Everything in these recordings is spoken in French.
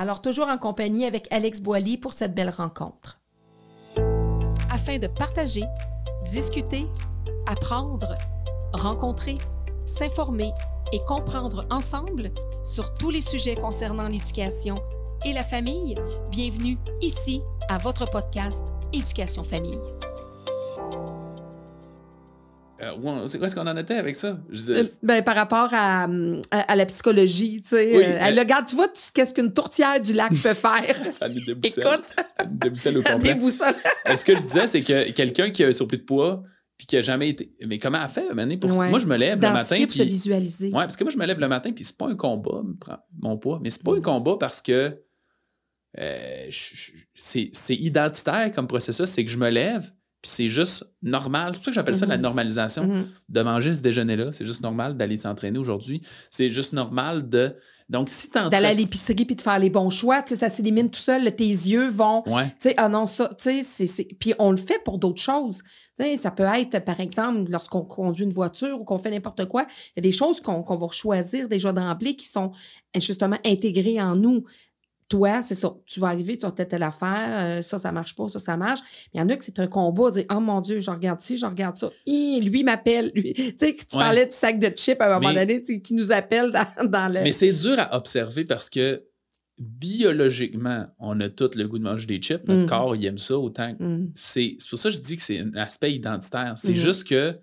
Alors, toujours en compagnie avec Alex Boily pour cette belle rencontre. Afin de partager, discuter, apprendre, rencontrer, s'informer et comprendre ensemble sur tous les sujets concernant l'éducation et la famille, bienvenue ici à votre podcast Éducation Famille. Euh, où est-ce qu'on en était avec ça? Euh, ben, par rapport à, à, la psychologie, tu sais. Euh, elle regarde, tu vois, qu'est-ce qu'une tourtière du lac peut faire? ça nous déboussole. Écoute! Ça nous débousselle au complet. Ce que je disais, c'est que quelqu'un qui a un surplus de poids, puis qui a jamais été. Mais comment elle fait, Mané, pour Moi, je me lève le matin. Puis se visualiser. Ouais, parce que moi, je me lève le matin, puis c'est pas un combat, mon poids. Mais c'est pas un mm. combat parce que euh, c'est identitaire comme processus. C'est que je me lève, puis c'est juste normal. C'est pour ça que j'appelle ça la mm-hmm. normalisation mm-hmm. de manger ce déjeuner-là. C'est juste normal d'aller s'entraîner aujourd'hui. C'est juste normal de donc, si tu D'aller à l'épicerie puis de faire les bons choix, tu sais, ça s'élimine tout seul. tes yeux vont. Tu sais, ah non, ça, tu sais, c'est. Puis on le fait pour d'autres choses. ça peut être, par exemple, lorsqu'on conduit une voiture ou qu'on fait n'importe quoi, il y a des choses qu'on va choisir déjà d'emblée qui sont justement intégrées en nous toi, c'est ça, tu vas arriver, tu as telle, telle affaire, euh, ça, ça marche pas, ça, ça marche. Il y en a que c'est un combat, dire, oh mon Dieu, je regarde ci, je regarde ça. lui m'appelle, lui. Tu sais, tu parlais du sac de chips à un moment donné, qui nous appelle dans, le. Mais c'est dur à observer parce que biologiquement, on a tout le goût de manger des chips. Notre mm. corps, il aime ça autant. Mm. C'est pour ça que je dis que c'est un aspect identitaire. C'est mm. juste que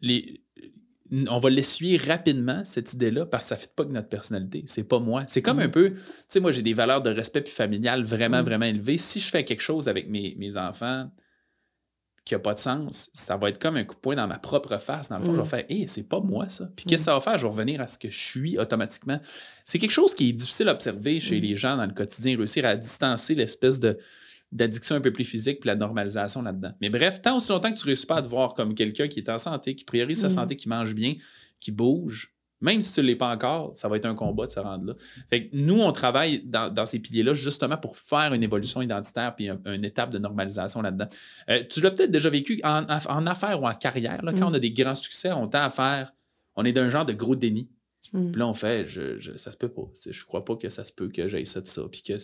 les, on va l'essuyer rapidement, cette idée-là, parce que ça ne fait pas que notre personnalité. C'est pas moi. C'est comme un mm. peu, tu sais, moi, j'ai des valeurs de respect puis familial vraiment, mm. vraiment élevées. Si je fais quelque chose avec mes, enfants qui n'a pas de sens, ça va être comme un coup de poing dans ma propre face. Dans le fond, je vais mm. faire, hé, c'est pas moi, ça. Puis qu'est-ce que ça va faire? Je vais revenir à ce que je suis automatiquement. C'est quelque chose qui est difficile à observer chez les gens dans le quotidien, réussir à distancer l'espèce de d'addiction un peu plus physique puis la normalisation là-dedans. Mais bref, tant aussi longtemps que tu ne réussis pas à te voir comme quelqu'un qui est en santé, qui priorise sa mm. santé, qui mange bien, qui bouge, même si tu ne l'es pas encore, ça va être un combat de se rendre là. Fait que nous, on travaille dans, ces piliers-là justement pour faire une évolution identitaire puis une étape de normalisation là-dedans. Euh, tu l'as peut-être déjà vécu en, affaires ou en carrière. Là, Quand mm. on a des grands succès, on tend à faire, on est d'un genre de gros déni. Mm. Puis là, on fait, je, je, ça se peut pas. Je crois pas que ça se peut que j'aille ça de ça. Puis, que,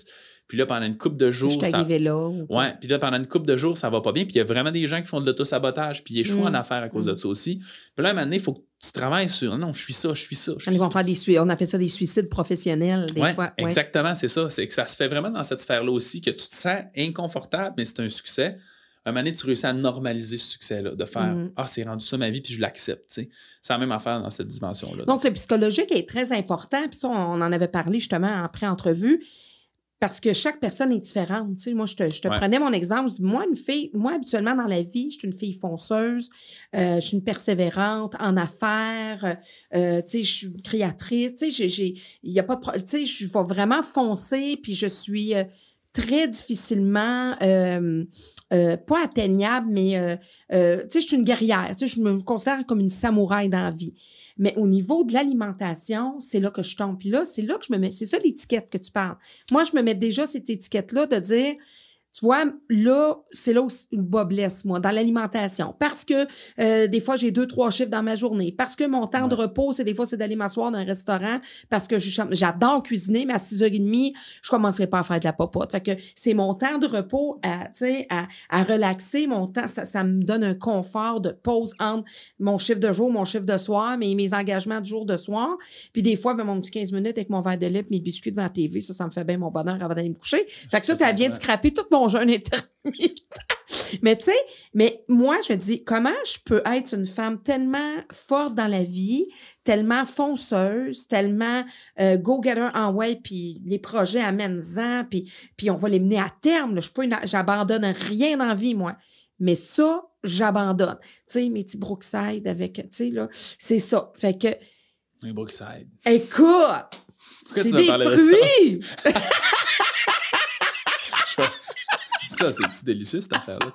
puis là, pendant une couple de jours. Je ça... là. Ouais, puis là, pendant une couple de jours, ça va pas bien. Puis il y a vraiment des gens qui font de l'autosabotage, puis ils échouent en mm. affaires à cause de mm. ça aussi. Puis là, à un moment donné, il faut que tu travailles sur non, je suis ça, je suis ça. Ils vont faire des on appelle ça des suicides professionnels, des fois. Exactement, c'est ça. C'est que ça se fait vraiment dans cette sphère-là aussi, que tu te sens inconfortable, mais c'est un succès un moment donné, tu réussis à normaliser ce succès-là, de faire mm. Ah, c'est rendu ça ma vie, puis je l'accepte. C'est la même affaire dans cette dimension-là. Donc, le psychologique est très important, puis ça, on en avait parlé justement en pré-entrevue. Parce que chaque personne est différente. moi, je te, prenais mon exemple. Je dis, moi, une fille, moi, habituellement, dans la vie, je suis une fille fonceuse, euh, je suis une persévérante en affaires, euh, je suis une créatrice, il y a pas de tu sais, je vais vraiment foncer, puis je suis, euh, très difficilement, euh, euh, pas atteignable, mais euh, tu sais, je suis une guerrière. Tu sais, je me considère comme une samouraï dans la vie. Mais au niveau de l'alimentation, c'est là que je tombe. Puis là, c'est là que je me mets. C'est ça l'étiquette que tu parles. Moi, je me mets déjà cette étiquette-là de dire tu vois, là, c'est là où le bas blesse, moi, dans l'alimentation. Parce que euh, des fois, j'ai deux, trois chiffres dans ma journée. Parce que mon temps de repos, c'est des fois, c'est d'aller m'asseoir dans un restaurant. Parce que j'adore cuisiner, mais à 6h30, je commencerai pas à faire de la popote. Fait que c'est mon temps de repos à, à, à relaxer. Mon temps, ça, ça, me donne un confort de pause entre mon chiffre de jour, mon chiffre de soir, mais mes engagements de jour de soir. Puis des fois, ben, mon petit 15 minutes avec mon verre de lait, mes biscuits devant la TV, ça, ça me fait bien mon bonheur avant d'aller me coucher. Fait que ça, ça vient de scraper tout mon jeûne intermittent. mais tu sais, mais moi, je me dis, comment je peux être une femme tellement forte dans la vie, tellement fonceuse, tellement euh, go-getter en way, puis les projets amènent-en, puis, puis on va les mener à terme. Je peux, j'abandonne rien dans la vie, moi. Mais ça, j'abandonne. Tu sais, mes petits Brookside avec, tu sais, là, c'est ça. Fait que. Les Brookside. Écoute! C'est des fruits! ça, c'est délicieux, cette affaire-là,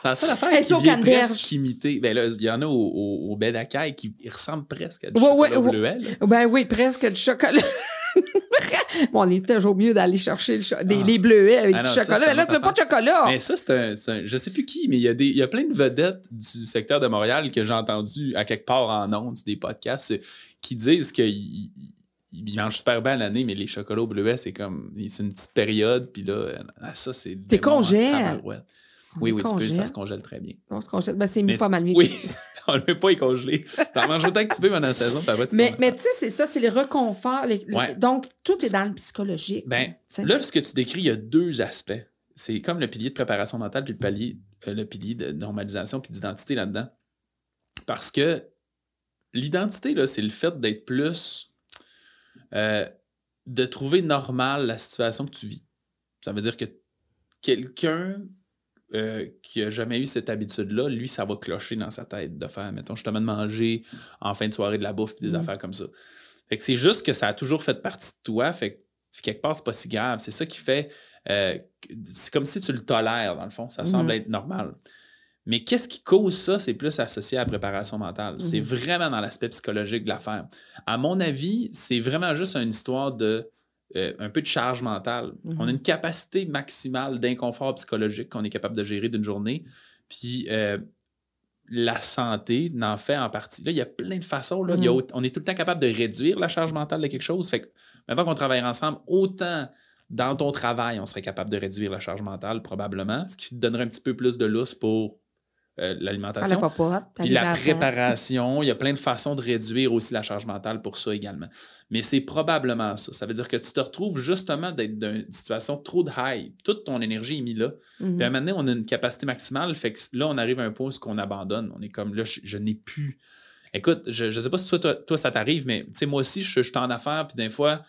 C'est la seule affaire qui vient presque imiter. Ben là, il y en a au, au, au qui ressemble presque à du chocolat bleuet. Ben oui, presque du chocolat. bon, on est toujours mieux d'aller chercher ah. les bleuets avec ah du chocolat. mais là, tu veux pas de chocolat. Mais ça, c'est un, un, Je sais plus qui, mais il y, a des, il y a plein de vedettes du secteur de Montréal que j'ai entendu à quelque part en ondes, des podcasts, qui disent qu'ils ils mangent super bien l'année, mais les chocolats au bleuet, c'est comme. C'est une petite période, puis là, ah, ça, c'est. T'es congèle. Oui, oui, tu peux, ça se congèle très bien. On se congèle. Ben, c'est pas mal mieux. Oui, on ne peut pas y congeler. T'en manges autant que tu peux pendant la saison, puis tu Mais, mais tu sais, c'est ça, c'est le reconfort. Donc, tout est dans le psychologique. Ben, là, ce que tu décris, il y a deux aspects. C'est comme le pilier de préparation mentale, puis le, palier, euh, le pilier de normalisation, puis d'identité là-dedans. Parce que l'identité, là, c'est le fait d'être plus. Euh, de trouver normal la situation que tu vis. Ça veut dire que quelqu'un euh, qui n'a jamais eu cette habitude-là, lui, ça va clocher dans sa tête de faire, mettons, justement, de manger en fin de soirée de la bouffe et des mmh. affaires comme ça. Fait que c'est juste que ça a toujours fait partie de toi. Fait que quelque part, c'est pas si grave. C'est ça qui fait. Euh, c'est comme si tu le tolères, dans le fond. Ça semble mmh. être normal. Mais qu'est-ce qui cause ça? C'est plus associé à la préparation mentale. C'est mmh. vraiment dans l'aspect psychologique de l'affaire. À mon avis, c'est vraiment juste une histoire de euh, un peu de charge mentale. On a mhm. une capacité maximale d'inconfort psychologique qu'on est capable de gérer d'une journée. Puis euh, la santé n'en fait en partie. Là, il y a plein de façons. Là. Mhm. on est tout le temps capable de réduire la charge mentale de quelque chose. Fait que maintenant qu'on travaille ensemble, autant dans ton travail, on serait capable de réduire la charge mentale, probablement, ce qui te donnerait un petit peu plus de lousse pour euh, l'alimentation. Puis la préparation, il y a plein de façons de réduire aussi la charge mentale pour ça également. Mais c'est probablement ça. Ça veut dire que tu te retrouves justement d'être dans une situation trop de high. Toute ton énergie est mise là. Mhm. Puis à un moment donné, on a une capacité maximale. Fait que là, on arrive à un point où on abandonne. On est comme là, je, n'ai plus. Écoute, je ne sais pas si toi, toi, ça t'arrive, mais moi aussi, je, je suis en affaires, puis des fois,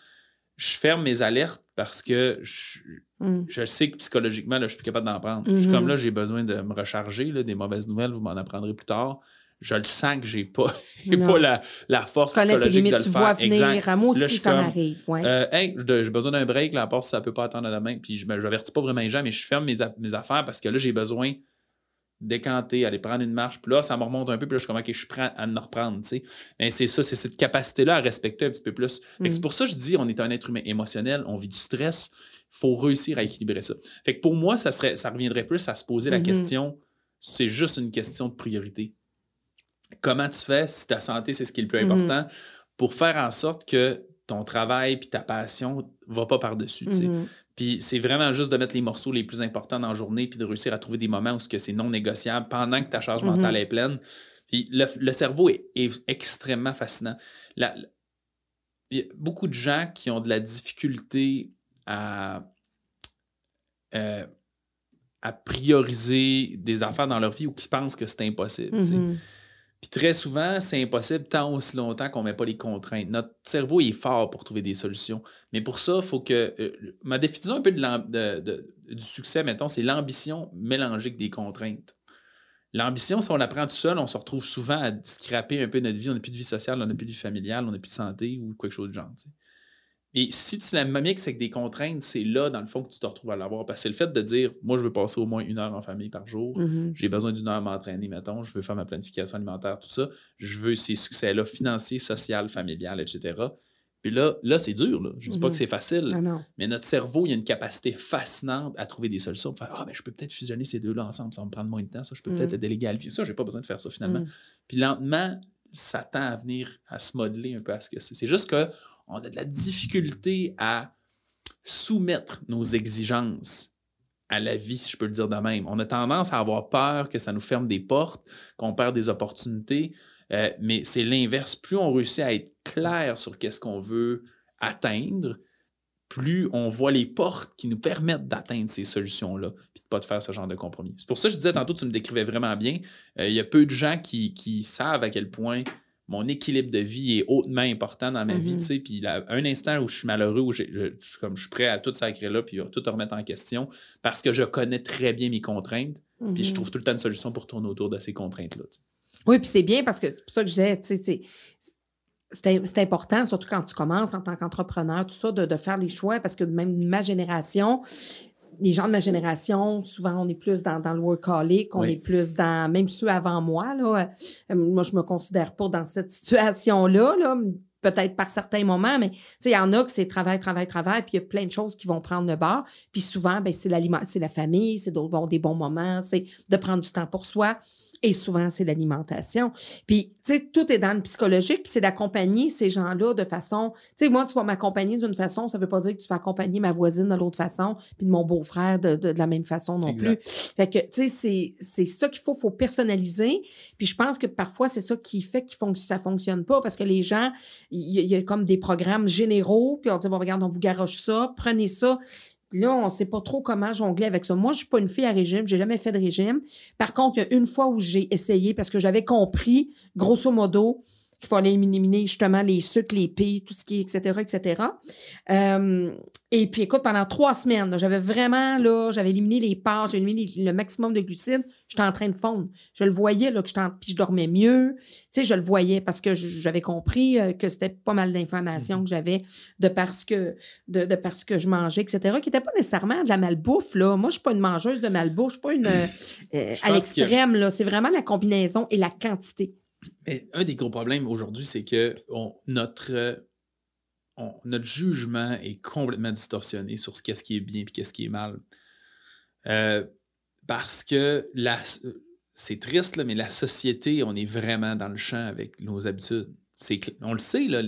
je ferme mes alertes parce que je, mm. je sais que psychologiquement, là, je suis plus capable d'en prendre. Je suis comme mm-hmm. là, j'ai besoin de me recharger, là, des mauvaises nouvelles, vous m'en apprendrez plus tard. Je le sens que j'ai pas, pas la, la force psychologique de le tu faire. Vois venir. Moi aussi, ça m'arrive. Ouais. Euh, j'ai besoin d'un break, là, à part si ça peut pas attendre demain. Puis je n'avertis pas vraiment les gens, mais je ferme mes, mes affaires parce que là, j'ai besoin décanter, aller prendre une marche. Puis là, ça me remonte un peu, puis là, je suis comme, OK, je suis prêt à me reprendre, tu sais. Mais c'est ça, c'est cette capacité-là à respecter un petit peu plus. C'est mm. pour ça que je dis, on est un être humain émotionnel, on vit du stress, il faut réussir à équilibrer ça. Fait que pour moi, ça, serait, ça reviendrait plus à se poser la mm-hmm. question, c'est juste une question de priorité. Comment tu fais, si ta santé, c'est ce qui est le plus mm-hmm. important, pour faire en sorte que ton travail puis ta passion ne va pas par-dessus. Mm-hmm. Puis c'est vraiment juste de mettre les morceaux les plus importants dans la journée puis de réussir à trouver des moments où c'est non négociable pendant que ta charge mm-hmm. mentale est pleine. Puis le, cerveau est, extrêmement fascinant. il y a beaucoup de gens qui ont de la difficulté à, euh, à prioriser des affaires dans leur vie ou qui pensent que c'est impossible. Puis très souvent, c'est impossible tant aussi longtemps qu'on ne met pas les contraintes. Notre cerveau est fort pour trouver des solutions. Mais pour ça, il faut que. Euh, ma définition un peu de, du succès, mettons, c'est l'ambition mélangée avec des contraintes. L'ambition, si on la prend tout seul, on se retrouve souvent à scraper un peu notre vie. On n'a plus de vie sociale, on n'a plus de vie familiale, on n'a plus de santé ou quelque chose de genre. Et si tu la mixes avec des contraintes, c'est là, dans le fond, que tu te retrouves à l'avoir. Parce que c'est le fait de dire, moi, je veux passer au moins une heure en famille par jour. Mm-hmm. J'ai besoin d'une heure à m'entraîner, mettons. Je veux faire ma planification alimentaire, tout ça. Je veux ces succès-là financiers, social, familial, etc. Puis là, là c'est dur. Je ne dis pas que mm-hmm. c'est facile. Ah, mais notre cerveau, il a une capacité fascinante à trouver des solutions. Faire, ah, mais je peux peut-être fusionner ces deux-là ensemble. Ça va me prendre moins de temps. Ça, je peux peut-être mm. le déléguer à lui. Ça, je n'ai pas besoin de faire ça finalement. Mm. Puis lentement, ça tend à venir à se modeler un peu à ce que c'est. C'est juste que on a de la difficulté à soumettre nos exigences à la vie, si je peux le dire de même. On a tendance à avoir peur que ça nous ferme des portes, qu'on perd des opportunités, euh, mais c'est l'inverse. Plus on réussit à être clair sur qu'est-ce qu'on veut atteindre, plus on voit les portes qui nous permettent d'atteindre ces solutions-là, puis de ne pas de faire ce genre de compromis. C'est pour ça que je disais tantôt, tu me décrivais vraiment bien. Euh, il y a peu de gens qui, qui savent à quel point mon équilibre de vie est hautement important dans ma vie, mm-hmm. tu sais, puis un instant où je suis malheureux, où je, suis comme, je suis prêt à tout sacrer là, puis à tout remettre en question, parce que je connais très bien mes contraintes, puis je mm-hmm. trouve tout le temps une solution pour tourner autour de ces contraintes-là. Oui, puis c'est bien parce que c'est pour ça que je disais, tu sais, c'est important, surtout quand tu commences en tant qu'entrepreneur, tout ça, de, de, faire les choix, parce que même ma génération, les gens de ma génération, souvent, on est plus dans, dans le workaholic, on est plus dans, même ceux avant moi, là, euh, moi, je me considère pas dans cette situation-là, là, peut-être par certains moments, mais il y en a que c'est travail, travail, travail, puis il y a plein de choses qui vont prendre le bord. Puis souvent, ben, c'est l'aliment, c'est la famille, c'est bon, des bons moments, c'est de prendre du temps pour soi. Et souvent, c'est l'alimentation. Puis, tu sais, tout est dans le psychologique, puis c'est d'accompagner ces gens-là de façon. Tu sais, moi, tu vas m'accompagner d'une façon, ça ne veut pas dire que tu vas accompagner ma voisine de l'autre façon, puis de mon beau-frère de, la même façon non plus. Fait que, tu sais, c'est ça qu'il faut, faut personnaliser. Puis je pense que parfois, c'est ça qui fait que ça ne fonctionne pas, parce que les gens, il y, a comme des programmes généraux, puis on dit, bon, regarde, on vous garoche ça, prenez ça là, on ne sait pas trop comment jongler avec ça. Moi, je ne suis pas une fille à régime, j'ai jamais fait de régime. Par contre, il y a une fois où j'ai essayé parce que j'avais compris, grosso modo, qu'il fallait éliminer justement les sucres, les pis, tout ce qui est, etc., etc. Euh, et puis, écoute, pendant trois semaines, j'avais vraiment, là, j'avais éliminé les pâtes, j'ai éliminé le maximum de glucides. J'étais en train de fondre. Je le voyais, là, que je puis je dormais mieux. Tu sais, je le voyais parce que j'avais compris euh, que c'était pas mal d'informations que j'avais de parce que, de, de parce que je mangeais, etc., qui n'était pas nécessairement de la malbouffe, là. Moi, je suis pas une mangeuse de malbouffe, je suis pas une, euh, à l'extrême, là. C'est vraiment la combinaison et la quantité. Mais un des gros problèmes aujourd'hui, c'est que notre, notre jugement est complètement distorsionné sur ce qu'est-ce qui est bien et qu'est-ce qui est mal. Euh, parce que c'est triste, mais la société, on est vraiment dans le champ avec nos habitudes. On le sait, là,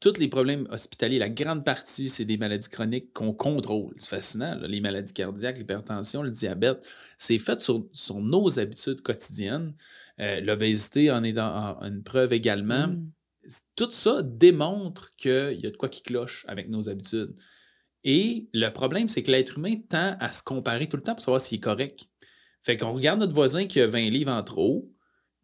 tous les problèmes hospitaliers, la grande partie, c'est des maladies chroniques qu'on contrôle. C'est fascinant. Les maladies cardiaques, l'hypertension, le diabète, c'est fait sur, nos habitudes quotidiennes. Euh, l'obésité en est une preuve également. Mm. Tout ça démontre qu'il y a de quoi qui cloche avec nos habitudes. Et le problème, c'est que l'être humain tend à se comparer tout le temps pour savoir s'il est correct. Fait qu'on regarde notre voisin qui a 20 livres en trop,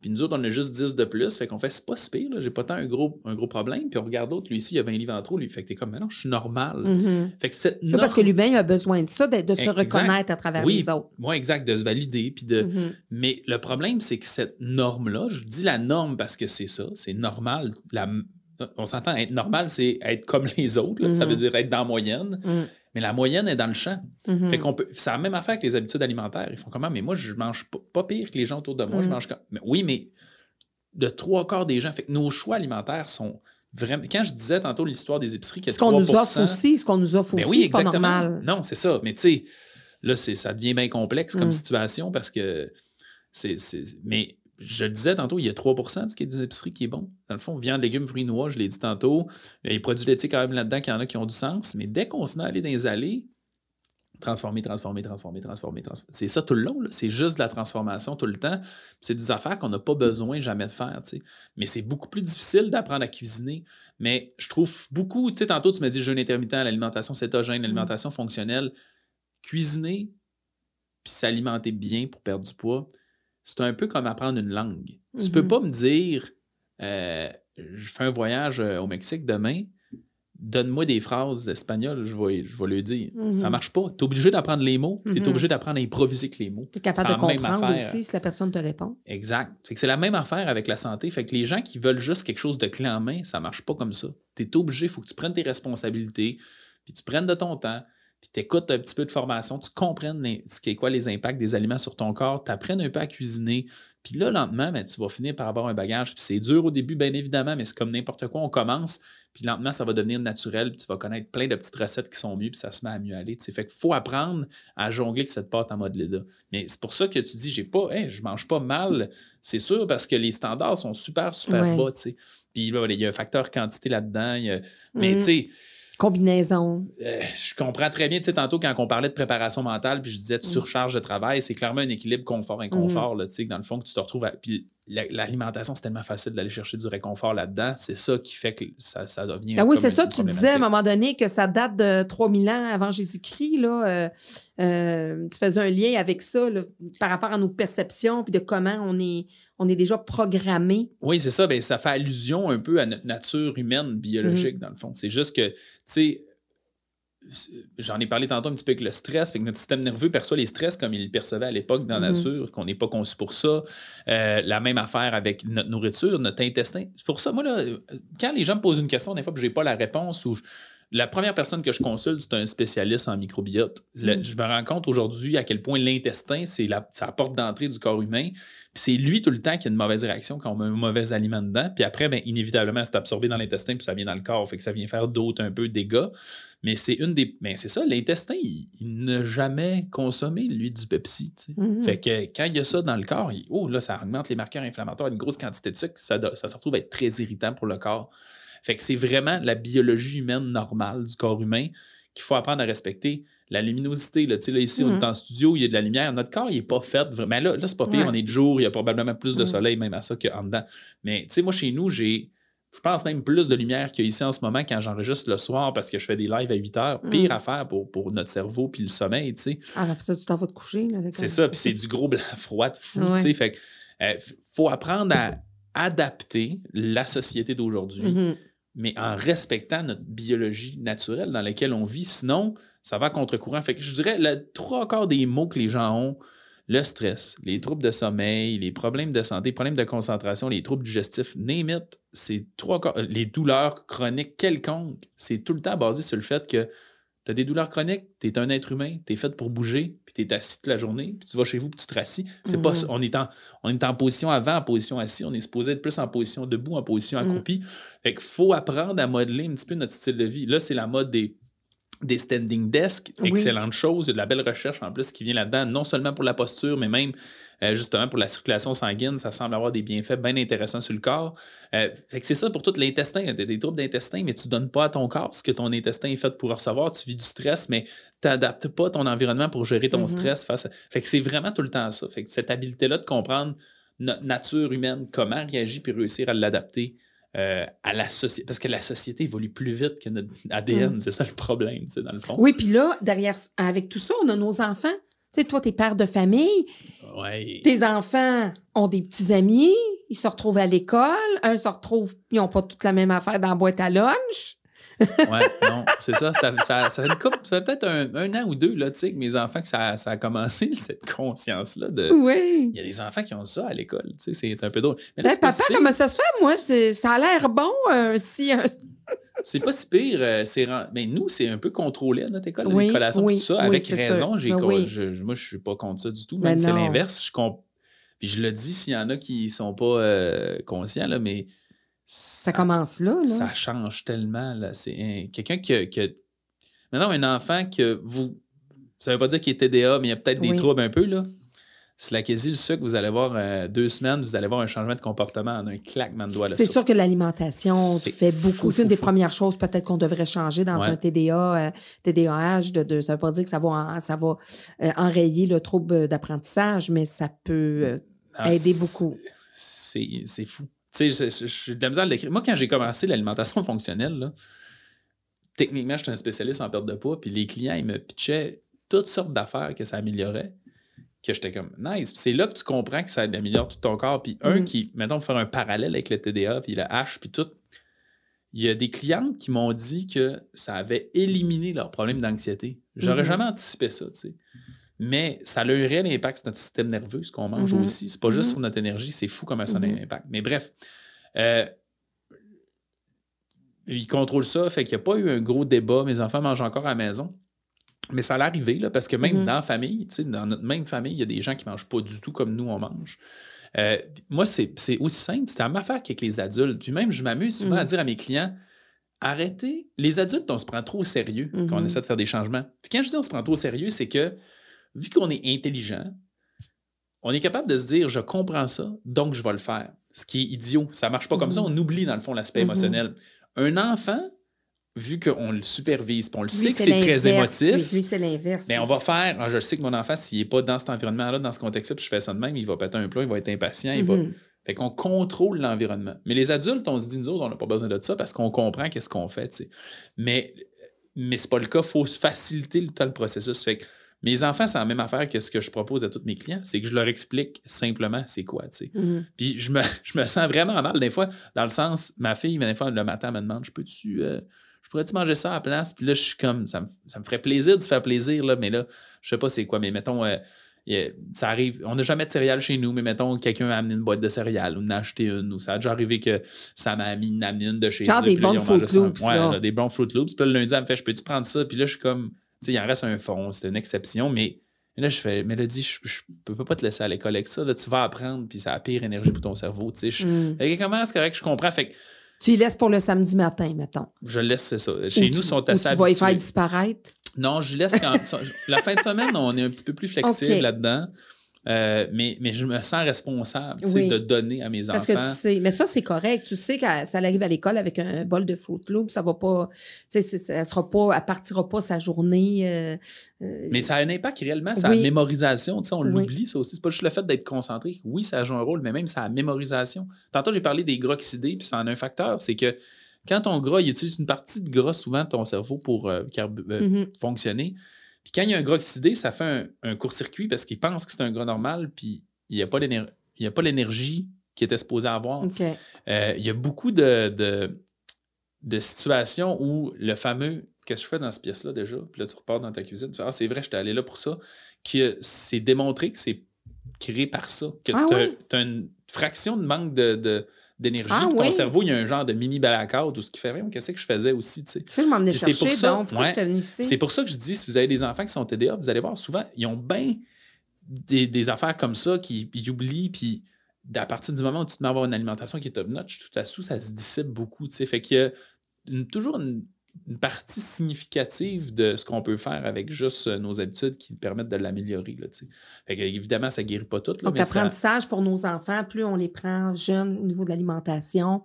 puis nous autres, on a juste 10 de plus. Fait qu'on fait, c'est pas si pire, j'ai pas tant un gros, un gros problème. Puis on regarde l'autre, lui ici, il a 20 livres en trop. Lui, fait que t'es comme, mais non, je suis normal. Mm-hmm. Fait que Parce que l'humain a besoin de ça, de, se reconnaître à travers les autres. Oui, exact, de se valider. Puis de... Mm-hmm. Mais le problème, c'est que cette norme-là, je dis la norme parce que c'est ça, c'est normal. La... On s'entend, être normal, c'est être comme les autres. Ça veut mm-hmm. dire être dans la moyenne. Mm. Mais la moyenne est dans le champ. Fait qu'on peut. C'est la même affaire que les habitudes alimentaires. Ils font comment? Mais moi, je mange pas, pire que les gens autour de moi. Je mm. mange mais, Oui, mais de trois quarts des gens. Fait que nos choix alimentaires sont vraiment. Quand je disais tantôt l'histoire des épiceries, ce qu'on nous offre aussi, ce qu'on nous offre ben aussi, oui, exactement. Pas normal. Non, c'est ça. Mais tu sais, là, ça devient bien complexe comme mm. situation parce que c'est. Mais je le disais tantôt, il y a 3% de ce qui est des épiceries qui est bon. Dans le fond, viande, légumes, fruits, noix, je l'ai dit tantôt. Il y a les produits laitiers quand même là-dedans, qu'il y en a qui ont du sens. Mais dès qu'on se met à aller dans les allées, Transformer, transformer, transformer, transformer, transformer. C'est ça tout le long. C'est juste de la transformation tout le temps. C'est des affaires qu'on n'a pas besoin jamais de faire. Mais c'est beaucoup plus difficile d'apprendre à cuisiner. Mais je trouve beaucoup, tu sais, tantôt tu m'as dit jeûne intermittent, l'alimentation cétogène, mmh. l'alimentation fonctionnelle. Cuisiner puis s'alimenter bien pour perdre du poids, c'est un peu comme apprendre une langue. Tu peux mmh pas me dire euh, je fais un voyage euh, au Mexique demain, donne-moi des phrases espagnoles, je vais, je vais le dire. Ça mhm. marche pas. Tu es obligé d'apprendre les mots, tu es mhm. obligé d'apprendre à improviser avec les mots. Tu es capable de comprendre aussi si la personne te répond. Exact. C'est la même affaire avec la santé. Fait que les gens qui veulent juste quelque chose de clé en main, ça ne marche pas comme ça. Tu es obligé, il faut que tu prennes tes responsabilités, puis tu prennes de ton temps, puis tu écoutes un petit peu de formation, tu comprennes ce qu'est quoi les impacts des aliments sur ton corps, tu apprennes un peu à cuisiner, puis là, lentement, ben, tu vas finir par avoir un bagage. Puis c'est dur au début, bien évidemment, mais c'est comme n'importe quoi, on commence, puis lentement, ça va devenir naturel, puis tu vas connaître plein de petites recettes qui sont mieux, puis ça se met à mieux aller. Fait qu'il faut apprendre à jongler avec cette pâte en mode Leda. Mais c'est pour ça que tu dis, j'ai pas, hey, je mange pas mal, c'est sûr, parce que les standards sont super, super bas, tu sais. Puis là, il y a un facteur quantité là-dedans, mais mm. tu sais, combinaison. Euh, je comprends très bien, tu sais, tantôt quand on parlait de préparation mentale, puis je disais de mm. surcharge de travail, c'est clairement un équilibre confort-inconfort, mm. tu sais, dans le fond, que tu te retrouves à... Puis l'alimentation, c'est tellement facile d'aller chercher du réconfort là-dedans. C'est ça qui fait que ça, ça devient. Ah oui, c'est ça. Tu disais à un moment donné que ça date de 3000 ans avant Jésus-Christ. Là, euh, euh, tu faisais un lien avec ça par rapport à nos perceptions puis de comment on est, on est déjà programmé. Oui, c'est ça. Ben, ça fait allusion un peu à notre nature humaine biologique, mm. dans le fond. C'est juste que, tu sais, j'en ai parlé tantôt un petit peu avec le stress, fait que notre système nerveux perçoit les stress comme il le percevait à l'époque dans la mm-hmm. nature, qu'on n'est pas conçu pour ça. Euh, la même affaire avec notre nourriture, notre intestin. C'est pour ça, moi, là, quand les gens me posent une question, des fois, je n'ai pas la réponse ou la première personne que je consulte, c'est un spécialiste en microbiote. Mm. Je me rends compte aujourd'hui à quel point l'intestin, c'est la, porte d'entrée du corps humain. C'est lui tout le temps qui a une mauvaise réaction quand on met un mauvais aliment dedans. Puis après, ben, inévitablement, c'est absorbé dans l'intestin, puis ça vient dans le corps. Fait que ça vient faire d'autres un peu dégâts. Mais c'est une des. Mais c'est ça, l'intestin, il, il n'a jamais consommé, lui, du Pepsi. Mhm. Fait que quand il y a ça dans le corps, il- oh, là, ça augmente les marqueurs inflammatoires, une grosse quantité de sucre, ça, ça se retrouve à être très irritant pour le corps. Fait que c'est vraiment la biologie humaine normale du corps humain qu'il faut apprendre à respecter. La luminosité, là, tu sais, là, ici, on est en studio, il y a de la lumière. Notre corps, il n'est pas fait. vraiment- Mais là, là c'est pas pire, Ouais. on est de jour, il y a probablement plus de Mhm. soleil même à ça qu'en dedans. Mais tu sais, moi, chez nous, j'ai, je pense même plus de lumière qu'il y a ici en ce moment quand j'enregistre le soir parce que je fais des lives à 8 heures. Pire affaire pour, pour notre cerveau puis le sommeil, tu sais. Ah, après ça, tu t'en vas te coucher. là, C'est ça, puis c'est du gros blanc froid de fou, Ouais. tu sais. Fait que, euh, faut apprendre à adapter la société d'aujourd'hui, Mhm. mais en respectant notre biologie naturelle dans laquelle on vit. Sinon, ça va contre-courant. Fait que je dirais, le trois quarts des mots que les gens ont, le stress, les troubles de sommeil, les problèmes de santé, les problèmes de concentration, les troubles digestifs, name it, c'est trois euh, les douleurs chroniques quelconques, c'est tout le temps basé sur le fait que tu as des douleurs chroniques, tu es un être humain, tu es fait pour bouger, puis tu es assis toute la journée, puis tu vas chez vous, puis tu te rassis. C'est pas Mhm. on est en on est en position avant, en position assis, on est supposé être plus en position debout, en position Mhm. accroupie. Fait qu'il faut apprendre à modeler un petit peu notre style de vie. Là, c'est la mode des des standing desks, Oui. excellente chose. Il y a de la belle recherche en plus qui vient là-dedans, non seulement pour la posture, mais même euh, justement pour la circulation sanguine. Ça semble avoir des bienfaits bien intéressants sur le corps. Euh, fait que c'est ça pour tout l'intestin. Tu as des troubles d'intestin, mais tu ne donnes pas à ton corps ce que ton intestin est fait pour recevoir. Tu vis du stress, mais tu n'adaptes pas ton environnement pour gérer ton Mhm. stress face à... Fait que c'est vraiment tout le temps ça. Fait que cette habileté-là de comprendre notre nature humaine, comment réagir puis réussir à l'adapter euh, à la société. Parce que la société évolue plus vite que notre ADN. C'est ça le problème, tu sais, dans le fond. Oui, puis là, derrière, avec tout ça, on a nos enfants. Tu sais, toi, t'es père de famille, Ouais. tes enfants ont des petits amis, ils se retrouvent à l'école, un se retrouve, ils n'ont pas toute la même affaire dans la boîte à lunch. Ouais, non, c'est ça. Ça, ça, ça peut-être un, un an ou deux, là, tu sais, que mes enfants, que ça, ça a commencé, cette conscience-là de. Oui. Il y a des enfants qui ont ça à l'école, tu sais, c'est un peu drôle. Mais là, pas papa, si comment ça se fait? Moi, ça a l'air bon euh, si. euh, C'est pas si pire. euh, c'est ren- Mais nous, c'est un peu contrôlé à notre école, Oui, les collations, oui, tout ça. oui, avec raison, j'ai Ben je- moi, je suis pas contre ça du tout. Ben c'est l'inverse. Je Puis je le dis s'il y en a qui sont pas euh, conscients, là, mais Ça commence là. là. ça change tellement. Là. C'est un- quelqu'un qui, a- qui a- Maintenant, un enfant que vous. Ça veut pas dire qu'il est TDA, mais il y a peut-être des troubles un peu, là. C'est la quasi le sucre, vous allez voir euh, deux semaines, vous allez voir un changement de comportement en un claquement de doigts. C'est sûr que l'alimentation fait beaucoup. C'est une fou, des fou. premières choses peut-être qu'on devrait changer dans Ouais. un TDA, euh, TDAH. De, de- ça ne veut pas dire que ça va, en- ça va euh, enrayer le trouble d'apprentissage, mais ça peut Ah, aider beaucoup. C'est fou. Tu sais, je, suis de la misère à le décrire. Moi, quand j'ai commencé l'alimentation fonctionnelle, là, techniquement, j'étais un spécialiste en perte de poids, puis les clients, ils me pitchaient toutes sortes d'affaires que ça améliorait, que j'étais comme nice. C'est là que tu comprends que ça améliore tout ton corps. Puis un Mhm. qui, mettons, pour faire un parallèle avec le TDA, puis le H, puis tout, il y a des clientes qui m'ont dit que ça avait éliminé leur problème d'anxiété. J'aurais Mhm. jamais anticipé ça, tu sais. Mais ça a un réel impact sur notre système nerveux, ce qu'on mange Mhm. aussi. C'est pas juste Mhm. sur notre énergie, c'est fou comment ça a Mhm. un impact. Mais bref, euh, ils contrôlent ça, fait qu'il n'y a pas eu un gros débat. Mes enfants mangent encore à la maison. Mais ça allait arriver, là, parce que même Mhm. dans la famille, dans notre même famille, il y a des gens qui ne mangent pas du tout comme nous, on mange. Euh, moi, c'est c'est aussi simple, c'est la même affaire qu'avec les adultes. Puis même, je m'amuse souvent à Mhm. dire à mes clients, arrêtez. Les adultes, on se prend trop au sérieux quand on Mhm. essaie de faire des changements. Puis quand je dis on se prend trop au sérieux, c'est que vu qu'on est intelligent, on est capable de se dire, je comprends ça, donc je vais le faire. Ce qui est idiot. Ça marche pas comme ça. Mhm. On oublie, dans le fond, l'aspect Mhm. émotionnel. Un enfant, vu qu'on le supervise, puis on le Lui, sait que c'est très émotif, Lui, c'est l'inverse. mais on va faire. ah, je sais que mon enfant, s'il n'est pas dans cet environnement-là, dans ce contexte-là, puis je fais ça de même, il va péter un plomb, il va être impatient, il va. Mhm. Fait qu'on contrôle l'environnement. Mais les adultes, on se dit, nous autres, on n'a pas besoin de ça parce qu'on comprend qu'est-ce qu'on fait, tu sais. Mais, mais c'est pas le cas. Il faut faciliter le le processus. Fait que mes enfants, c'est la même affaire que ce que je propose à tous mes clients, c'est que je leur explique simplement c'est quoi, tu sais. Mhm. Puis je me, je me sens vraiment mal des fois, dans le sens, ma fille, des fois, le matin, elle me demande, je peux-tu, euh, je pourrais-tu manger ça à la place? Puis là, je suis comme, ça me, ça me ferait plaisir de se faire plaisir, là, mais là, je sais pas c'est quoi, mais mettons, euh, ça arrive, on n'a jamais de céréales chez nous, mais mettons, quelqu'un a amené une boîte de céréales ou en a acheté une, ou ça a déjà arrivé que ça m'a mis une amine de chez Genre des bons Fruit Loops. Ouais, des bons Fruit Loops. Puis le lundi, elle me fait, je peux-tu prendre ça? Puis là, je suis comme, sais, il en reste un fond, c'est une exception, mais là, je fais, Mélodie, je, je peux pas te laisser à l'école avec ça. Là, tu vas apprendre, puis ça a pire énergie pour ton cerveau. Tu sais, mm. comment? C'est correct, je comprends. Fait que, tu y laisses pour le samedi matin, mettons. Je laisse, c'est ça. Chez nous, ils sont assez tu vas y faire disparaître? Non, je laisse quand. la fin de semaine, on est un petit peu plus flexible là-dedans. Euh, mais, mais je me sens responsable de donner à mes Parce enfants. Que tu sais, mais ça, c'est correct. Tu sais que ça arrive à l'école avec un bol de Fruit Loop, ça va pas. Tu sais, ça sera pas, elle partira pas sa journée. Euh, euh, mais ça a un impact réellement, ça a mémorisation. Tu sais, on l'oublie, ça aussi. C'est pas juste le fait d'être concentré. Oui, ça joue un rôle, mais même ça a mémorisation. Tantôt, j'ai parlé des gras oxydés, puis ça en a un facteur. C'est que quand ton gras, il utilise une partie de gras souvent de ton cerveau pour mm-hmm. fonctionner. Puis quand il y a un gras oxydé, ça fait un, court-circuit parce qu'il pense que c'est un gras normal, puis il n'y a pas l'énergie qui était supposé avoir. Euh, il y a beaucoup de, de, situations où le fameux Qu'est-ce que je fais dans cette pièce-là déjà? Puis là, tu repars dans ta cuisine, tu fais Ah, c'est vrai, j'étais allé là pour ça. Que c'est démontré que c'est créé par ça. Que ah tu as, une fraction de manque de d'énergie. Ah ton cerveau, il y a un genre de mini balacard, tout ce qui fait rien. Qu'est-ce que je faisais aussi, tu sais. Tu sais, m'emmener chercher, pour ça, donc, pourquoi je ici? C'est pour ça que je dis, si vous avez des enfants qui sont TDA, vous allez voir, souvent, ils ont bien des, affaires comme ça qui ils oublient, puis à partir du moment où tu te mets à avoir une alimentation qui est top-notch, tout à coup, ça se dissipe beaucoup, tu sais. Fait qu'il y a toujours une une partie significative de ce qu'on peut faire avec juste euh, nos habitudes qui permettent de l'améliorer. Évidemment, ça ne guérit pas tout. Là, Donc, l'apprentissage pour nos enfants, plus on les prend jeunes au niveau de l'alimentation,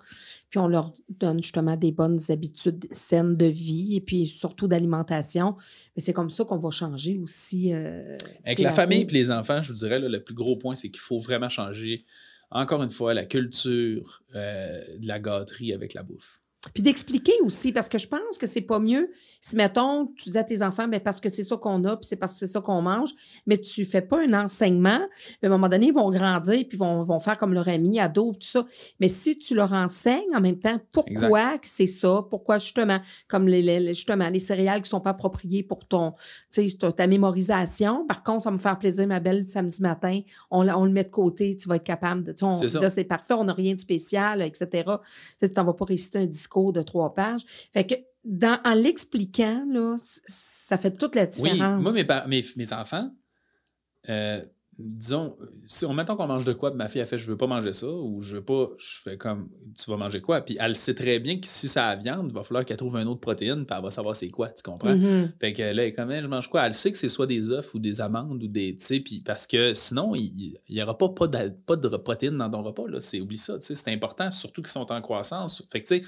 puis on leur donne justement des bonnes habitudes saines de vie et puis surtout d'alimentation, mais c'est comme ça qu'on va changer aussi. Euh, avec la, famille et les enfants, je vous dirais, le plus gros point, c'est qu'il faut vraiment changer, encore une fois, la culture euh, de la gâterie avec la bouffe. Puis d'expliquer aussi, parce que je pense que c'est pas mieux si, mettons, tu dis à tes enfants, mais parce que c'est ça qu'on a, puis c'est parce que c'est ça qu'on mange, mais tu fais pas un enseignement. à un moment donné, ils vont grandir, puis vont, vont faire comme leur ami, ado, tout ça. Mais si tu leur enseignes en même temps pourquoi c'est ça, pourquoi justement, comme les, justement, les céréales qui sont pas appropriées pour ton, ta, ta mémorisation. Par contre, ça va me faire plaisir, ma belle, samedi matin, on, on le met de côté, tu vas être capable de. C'est parfait, on n'a rien de spécial, etc. Tu n'en vas pas réciter un discours de trois pages. Fait que dans, en l'expliquant, là, ça fait toute la différence. Oui, moi, mes, mes, enfants, euh, disons, si on mettons qu'on mange de quoi, ma fille a fait je veux pas manger ça, ou je veux pas, je fais comme tu vas manger quoi, puis elle sait très bien que si ça a viande, il va falloir qu'elle trouve une autre protéine, puis elle va savoir c'est quoi, tu comprends? Mm-hmm. Fait que là, quand même, je mange quoi? Elle sait que c'est soit des œufs ou des amandes ou des, tu sais, puis parce que sinon, il n'y aura pas, pas, de, pas de protéines dans ton repas, là, c'est, oublie ça, tu sais, c'est important, surtout qu'ils sont en croissance. Fait que, tu sais,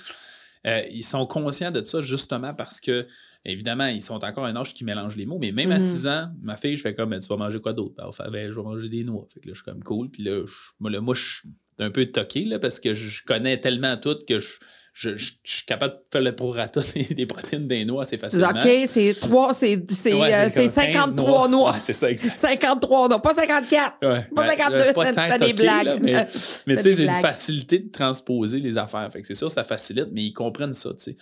euh, ils sont conscients de ça justement parce que, évidemment, ils sont encore un âge qui mélange les mots, mais même à 6 mhm. ans, ma fille, je fais comme, ben, tu vas manger quoi d'autre? Ben, ben, je vais manger des noix. Fait que là, je suis comme cool. Puis là, moi, moi, je suis un peu toqué là, parce que je connais tellement tout que je je, suis capable de faire le prorata des, des protéines des noix assez facilement. OK, c'est 3, c'est, c'est, euh, 53 noix. c'est ça, exact. 53 noix, pas 54. pas 52, pas, pas des blagues. mais, mais tu sais, j'ai une facilité de transposer les affaires. Fait que c'est sûr, ça facilite, mais ils comprennent ça, tu sais.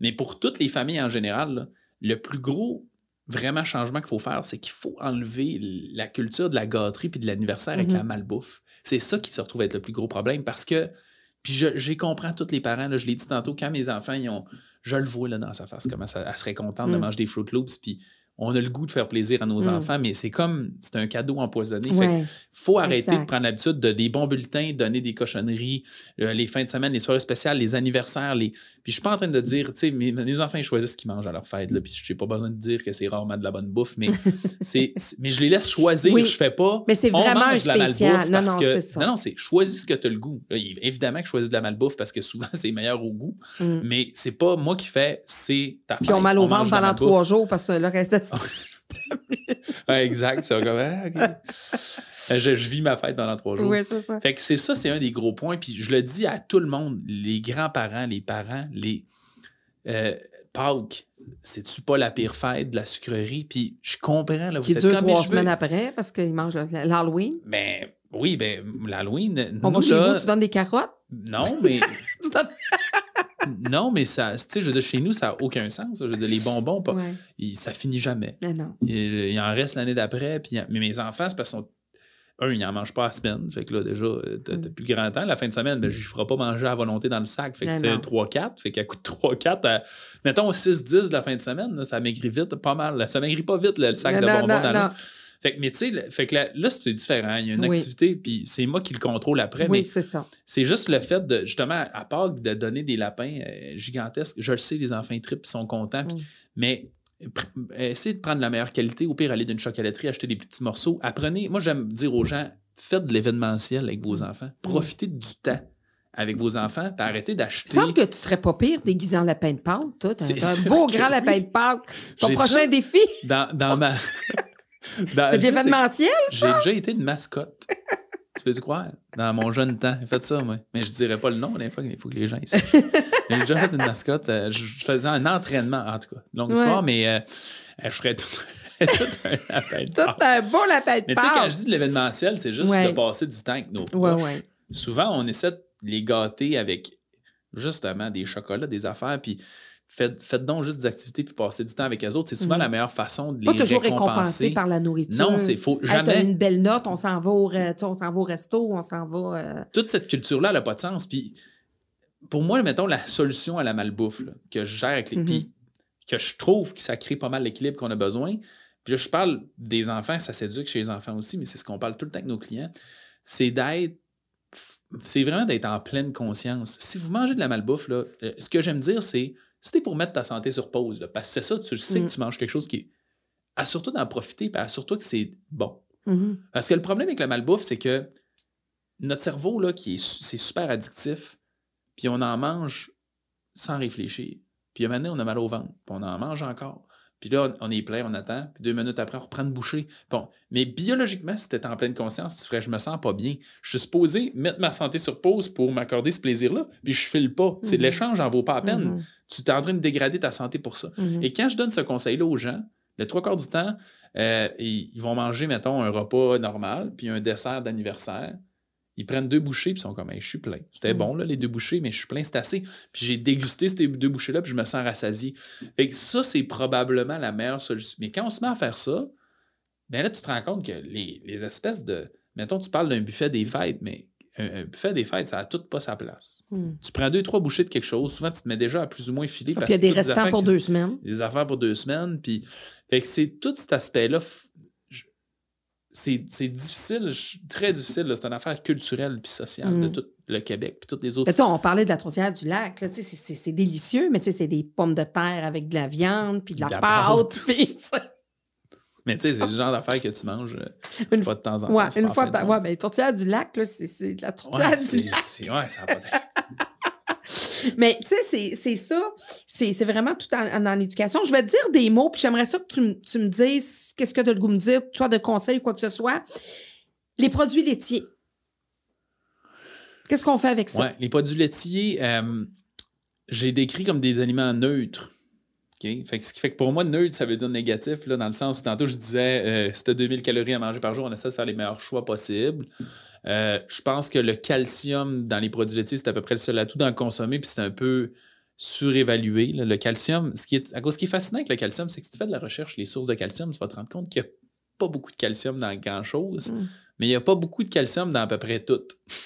Mais pour toutes les familles en général, le plus gros vraiment changement qu'il faut faire, c'est qu'il faut enlever la culture de la gâterie puis de l'anniversaire avec la mm-hmm. malbouffe. C'est ça qui se retrouve être le plus gros problème parce que puis j'ai compris tous les parents, là, je l'ai dit tantôt, quand mes enfants, ils ont, je le vois là, dans sa face, comment ça, elle serait contente de mm. manger des Fruit Loops, puis on a le goût de faire plaisir à nos mm. enfants, mais c'est comme, c'est un cadeau empoisonné. Il faut arrêter de prendre l'habitude de des bons bulletins, donner des cochonneries, euh, les fins de semaine, les soirées spéciales, les anniversaires. Les... Puis je suis pas en train de dire, tu sais, mes, enfants, ils choisissent ce qu'ils mangent à leur fête, là, puis je n'ai pas besoin de dire que c'est rarement de la bonne bouffe, mais, c'est, mais je les laisse choisir. Je Je fais pas. Mais c'est vraiment un spécial. non, non, c'est ça. Non, non, c'est choisis ce que tu as le goût. évidemment que je choisis de la malbouffe parce que souvent, c'est meilleur au goût, mm. mais c'est pas moi qui fais, c'est ta Puis on mal au ventre pendant trois jours parce que le reste exact. C'est comme, ah, euh, je, vis ma fête pendant trois jours. Oui, c'est ça. Fait que c'est ça, c'est un des gros points. Puis je le dis à tout le monde, les grands-parents, les parents, les. Euh, Pâques, c'est-tu pas la pire fête de la sucrerie? Puis je comprends. Là, vous Qui êtes dure trois semaines après parce qu'ils mangent l'Halloween. Ben oui, ben l'Halloween. On va chez vous, tu donnes des carottes? Non, mais. non, mais ça, tu sais, je veux dire, chez nous, ça n'a aucun sens. Je veux dire, les bonbons, pas, Ouais. ils- ça finit jamais. Mais non. Il, il en reste l'année d'après. Puis, mais mes enfants, c'est parce qu'ils sont. Un, ils n'en mangent pas à la semaine. Fait que là, déjà, euh, t'as Mm. plus grand temps. La fin de semaine, ben, je ne ferai pas manger à volonté dans le sac. Fait que c'est non. 3-4. Fait qu'à coup de 3-4, à- mettons 6-10 de la fin de semaine, là, ça maigrit vite, pas mal. Ça maigrit pas vite, là, le sac de non, bonbons non, dans non. Fait que, mais tu sais, le- fait que là, là, c'est différent. Il y a une Oui. activité, puis c'est moi qui le contrôle après. Oui, c'est ça. c'est juste le fait de, justement, à part de donner des lapins euh, gigantesques, je le sais, les enfants ils trippent, ils sont contents, Mm. mais essayez de prendre la meilleure qualité, au pire, aller d'une chocolaterie, acheter des petits morceaux. Apprenez, moi j'aime dire aux gens, faites de l'événementiel avec vos enfants. Profitez du temps avec vos enfants, puis arrêtez Il d'acheter. semble que tu serais pas pire déguisé en lapin de Pâques, toi. T'as un beau grand oui. lapin de Pâques. Ton prochain défi, Dans, dans ma. c'est l'événementiel. J'ai déjà été une mascotte. Tu peux-tu croire? Dans mon jeune temps, j'ai fait ça, moi. Mais je dirais pas le nom, des fois, il faut que les gens ils sachent. J'ai déjà fait une mascotte. euh, je, faisais un entraînement, en tout cas. Longue Ouais. histoire, mais euh, euh, je ferais tout, tout un lapin de Tout un beau lapin de Mais tu sais, quand je dis de l'événementiel, c'est juste Ouais. de passer du temps avec nos Ouais, proches. ouais. Souvent, on essaie de les gâter avec justement des chocolats, des affaires, puis faites, faites donc juste des activités puis passer du temps avec eux autres. C'est souvent Mhm. la meilleure façon de les Pas toujours récompenser. par la nourriture. Non, c'est faut Hey, jamais. une belle note, on s'en va au, on s'en va au resto, on s'en va. euh, toute cette culture-là, elle n'a pas de sens. Puis pour moi, mettons, la solution à la malbouffe là, que je gère avec les. Mhm. puis que je trouve que ça crée pas mal l'équilibre qu'on a besoin. Puis là, je parle des enfants, ça s'éduque chez les enfants aussi, mais c'est ce qu'on parle tout le temps avec nos clients. C'est d'être. C'est vraiment d'être en pleine conscience. Si vous mangez de la malbouffe, là, euh, ce que j'aime dire, c'est t'es pour mettre ta santé sur pause, là, parce que c'est ça, tu sais que tu manges quelque chose qui est. Assure-toi d'en profiter, puis assure-toi que c'est bon. mhm. Parce que le problème avec la malbouffe, c'est que notre cerveau, là, qui est, c'est super addictif, puis on en mange sans réfléchir. Puis maintenant, on a mal au ventre, puis on en mange encore. Puis là, on est plein, on attend, puis deux minutes après, on reprend une bouchée. Bon, mais biologiquement, si tu en pleine conscience, tu ferais je me sens pas bien. Je suis supposé mettre ma santé sur pause pour m'accorder ce plaisir-là, puis je file pas. C'est Mhm. l'échange en vaut pas la peine. Mhm. Tu es en train de dégrader ta santé pour ça. Mhm. Et quand je donne ce conseil-là aux gens, le trois quarts du temps, euh, ils, ils vont manger, mettons, un repas normal, puis un dessert d'anniversaire. Ils prennent deux bouchées, puis ils sont comme, Hey, je suis plein. C'était Mm. bon, là, les deux bouchées, mais je suis plein, c'est assez. Puis j'ai dégusté ces deux bouchées-là, puis je me sens rassasié. Fait que ça, c'est probablement la meilleure solution. Mais quand on se met à faire ça, ben là, tu te rends compte que les, les espèces de. Mettons, tu parles d'un buffet des fêtes, mais un, un buffet des fêtes, ça n'a tout pas sa place. Mhm. Tu prends deux, trois bouchées de quelque chose, souvent, tu te mets déjà à plus ou moins filer. Puis parce il y a des restants pour qui- deux semaines. des affaires pour deux semaines. Puis, fait que c'est tout cet aspect-là. C'est difficile, très difficile. C'est une affaire culturelle puis sociale de Mm. tout le Québec puis toutes les autres. on parlait de la tourtière du lac. C'est délicieux, mais c'est des pommes de terre avec de la viande, puis de la, De la pâte. puis, Mais tu sais, c'est le genre d'affaires que tu manges euh, Une fois de temps en temps. Ouais, une fois. en de semaine. Ouais, mais tourtière du lac, là, c'est c'est de la tourtière Ouais, du c'est- lac. c'est- ouais, ça Mais tu sais, c'est- c'est ça. C'est c'est vraiment tout en, dans l'éducation. Je vais te dire des mots, puis j'aimerais ça que tu, me- tu me dises qu'est-ce que tu as le goût de me dire, soit de conseils ou quoi que ce soit. Les produits laitiers. Qu'est-ce qu'on fait avec ça? Ouais, les produits laitiers, euh, j'ai décrit comme des aliments neutres. Fait que ce qui fait que pour moi, neutre, ça veut dire négatif, là, dans le sens où tantôt je disais, euh, si tu as 2000 calories à manger par jour, on essaie de faire les meilleurs choix possibles. Euh, je pense que le calcium dans les produits laitiers, c'est à peu près le seul atout d'en consommer, puis c'est un peu surévalué. là. Le calcium, ce qui est, à cause ce qui est fascinant avec le calcium, c'est que si tu fais de la recherche, les sources de calcium, tu vas te rendre compte qu'il n'y a pas beaucoup de calcium dans grand-chose, Mm. mais il n'y a pas beaucoup de calcium dans à peu près tout.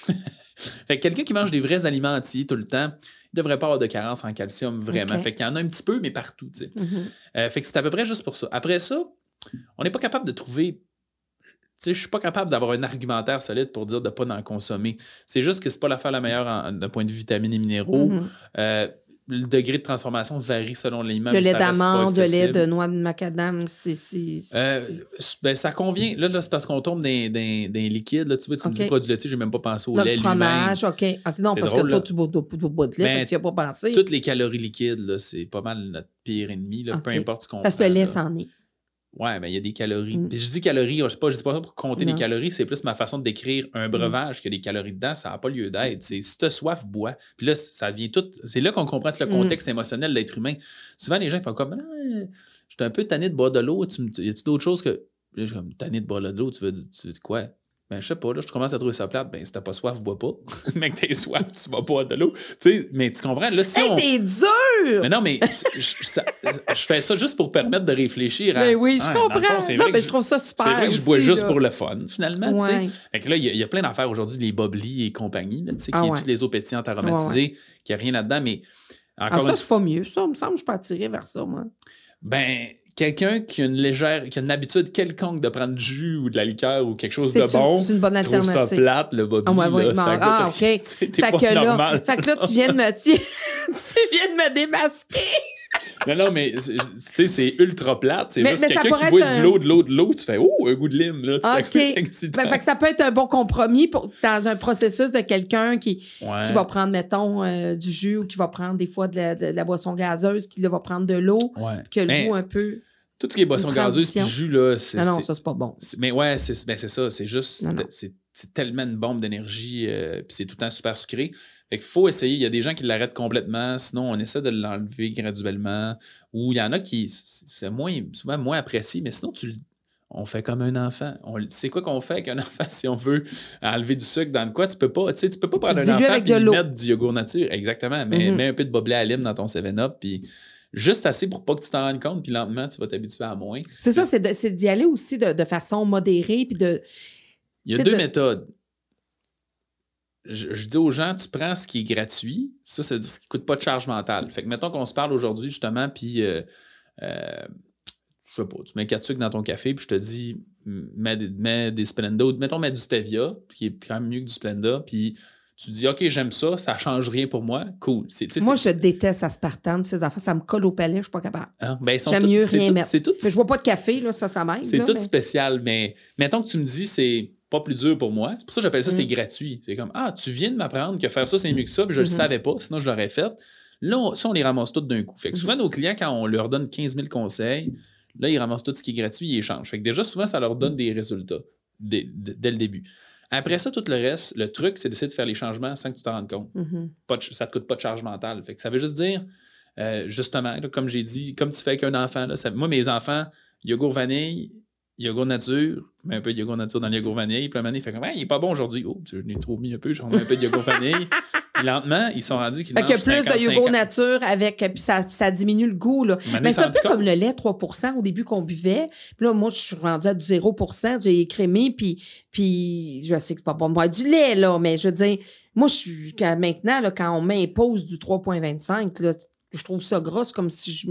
fait que quelqu'un qui mange des vrais aliments entiers tout le temps, il devrait pas avoir de carence en calcium vraiment. Ok. Fait qu'il y en a un petit peu, mais partout. Mhm. Euh, fait que c'est à peu près juste pour ça. Après ça, on n'est pas capable de trouver. Tu sais, je suis pas capable d'avoir un argumentaire solide pour dire de ne pas en consommer. C'est juste que c'est pas l'affaire la meilleure d'un point de vue vitamines et minéraux. Mhm. Euh, le degré de transformation varie selon l'aliment. Le lait d'amande, le lait de noix de macadam, c'est. Euh, ben, ça convient. Là, là c'est parce qu'on tombe dans, dans, dans les liquides. Là, tu vois, tu me dis Ok. produit laitier, j'ai même pas pensé au Non, lait le fromage, OK. OK, non, parce drôle, que toi, tu bois, tu bois- de lait, Ben, tu n'y as pas pensé. Toutes les calories liquides, c'est pas mal notre pire ennemi. Là, Peu importe ce qu'on Parce que le lait, c'en est. Ouais, mais il y a des calories. Mm. Puis je dis calories, je ne pas, je dis pas ça pour compter Non. les calories, c'est plus ma façon de décrire un Mm. breuvage que les calories dedans, ça n'a pas lieu d'être. C'est si tu as soif, bois. Puis là, ça devient tout. C'est là qu'on comprend tout le Mm. contexte émotionnel de l'être humain. Souvent, les gens font comme Ah, Je suis un peu tanné de boire de l'eau. Tu me- Y a-tu d'autres choses que. Là, je suis comme tanné de boire de l'eau, tu veux dire, tu veux dire quoi? ben, je sais pas, là, je commence à trouver ça plate. Ben, si t'as pas soif, bois pas. Mec, t'es soif, tu vas boire de l'eau. Tu sais, mais tu comprends? Là, si hey, on... t'es dur! Mais non, mais je, ça- je fais ça juste pour permettre de réfléchir à. Ben oui, je Ah, comprends. fond, non, vrai mais que je trouve ça super. C'est vrai que je bois aussi, juste là. pour le fun, finalement. Ouais. Fait que là, il y, a- il y a plein d'affaires aujourd'hui, les boblis et compagnie, là, qui Ah est ouais. toutes les eaux pétillantes aromatisées, qu'il n'y a rien là-dedans, mais Ah, encore ça, une c'est pas mieux. Ça, il me semble que je suis pas attirée vers ça, moi. ben, quelqu'un qui a une légère, qui a une habitude quelconque de prendre du jus ou de la liqueur ou quelque chose de une- bon, c'est une bonne trouve ça alternative. plate, le bobli, Ah, ouais, ouais, là, non, ça goûte ah. OK. Fait pas que, là, fait que là, tu viens de me... Tu, tu viens de me démasquer. Non, non, mais tu sais, c'est ultra plate. C'est juste quelqu'un qui boit être de l'eau, de l'eau, de l'eau, tu fais Oh, un goût de lime. Là, tu. Ben, fait que ça peut être un bon compromis pour, dans un processus de quelqu'un qui, Ouais. qui va prendre, mettons, euh, du jus ou qui va prendre des fois de la, de la boisson gazeuse, qui là, va prendre de l'eau, Ouais. a le Ben, goût un peu. Tout ce qui est boisson gazeuse puis jus, là, c'est. Non, non, ça, c'est pas bon. Mais ouais, c'est ben, ça. C'est juste. C'est tellement une bombe d'énergie, euh, puis c'est tout le temps super sucré. Fait qu'il faut essayer. Il y a des gens qui l'arrêtent complètement, sinon on essaie de l'enlever graduellement. Ou il y en a qui. C'est moins, souvent moins apprécié, mais sinon tu On fait comme un enfant. C'est quoi qu'on fait avec un enfant si on veut enlever du sucre dans le quoi? Tu peux pas, tu sais, tu peux pas prendre un enfant et mettre du yogourt nature. Exactement. Mais Mhm. mets un peu de boblet à lime dans ton 7-Up, puis juste assez pour pas que tu t'en rendes compte, puis lentement, tu vas t'habituer à moins. C'est ça, c'est d'y aller aussi de, de façon modérée, puis de... Il y a deux de- méthodes. Je, je dis aux gens, tu prends ce qui est gratuit, ça, c'est ce qui ne coûte pas de charge mentale. Fait que mettons qu'on se parle aujourd'hui, justement, puis euh, euh, je sais pas, tu mets quatre sucres dans ton café, puis je te dis, mets des, mets des Splenda, ou mettons, mets du Stevia, qui est quand même mieux que du Splenda, puis tu dis, OK, j'aime ça, ça change rien pour moi, cool. Moi, je déteste aspartame, ces affaires, ça me colle au palais, je suis pas capable. hein, ben, j'aime mieux rien tout- mettre. Tout, Mais je vois pas de café, là, ça, ça m'aide. c'est tout mais- spécial, mais mettons que tu me dis c'est pas plus dur pour moi. C'est pour ça que j'appelle ça c'est Mm. gratuit. C'est comme Ah, tu viens de m'apprendre que faire ça c'est mieux que ça, puis je le Mhm. savais pas, sinon je l'aurais fait. Là, on- ça, on les ramasse tous d'un coup. Fait que souvent, nos clients, quand on leur donne 15 000 conseils, là, ils ramassent tout ce qui est gratuit, ils échangent. Fait que déjà, souvent, ça leur donne des résultats dès, dès- le début. Après ça, tout le reste, le truc, c'est d'essayer de faire les changements sans que tu t'en rendes compte Mhm. pas de- ça te coûte pas de charge mentale. Fait que ça veut juste dire, euh, justement, là, comme j'ai dit, comme tu fais avec un enfant, là, ça- moi, mes enfants, yogourt vanille, yogourt nature, mais un peu de yogourt nature dans le yogourt vanille, puis un moment donné, il fait comme, Hey, il est pas bon aujourd'hui. Oh, je l'ai trop mis un peu, j'en mets un peu de yogourt vanille. Lentement, ils sont rendus qu'ils mangent plus 50, de yogourt 50. nature avec, puis ça, ça diminue le goût, là. Un Mais c'est un peu comme le lait 3% au début qu'on buvait. Puis là, moi, je suis rendue à du 0% j'ai écrémé, puis, puis je sais que c'est pas bon de boire du lait, là, mais je veux dire, moi, je suis maintenant, là, quand on m'impose du 3,25, là, je trouve ça gros, c'est comme si je,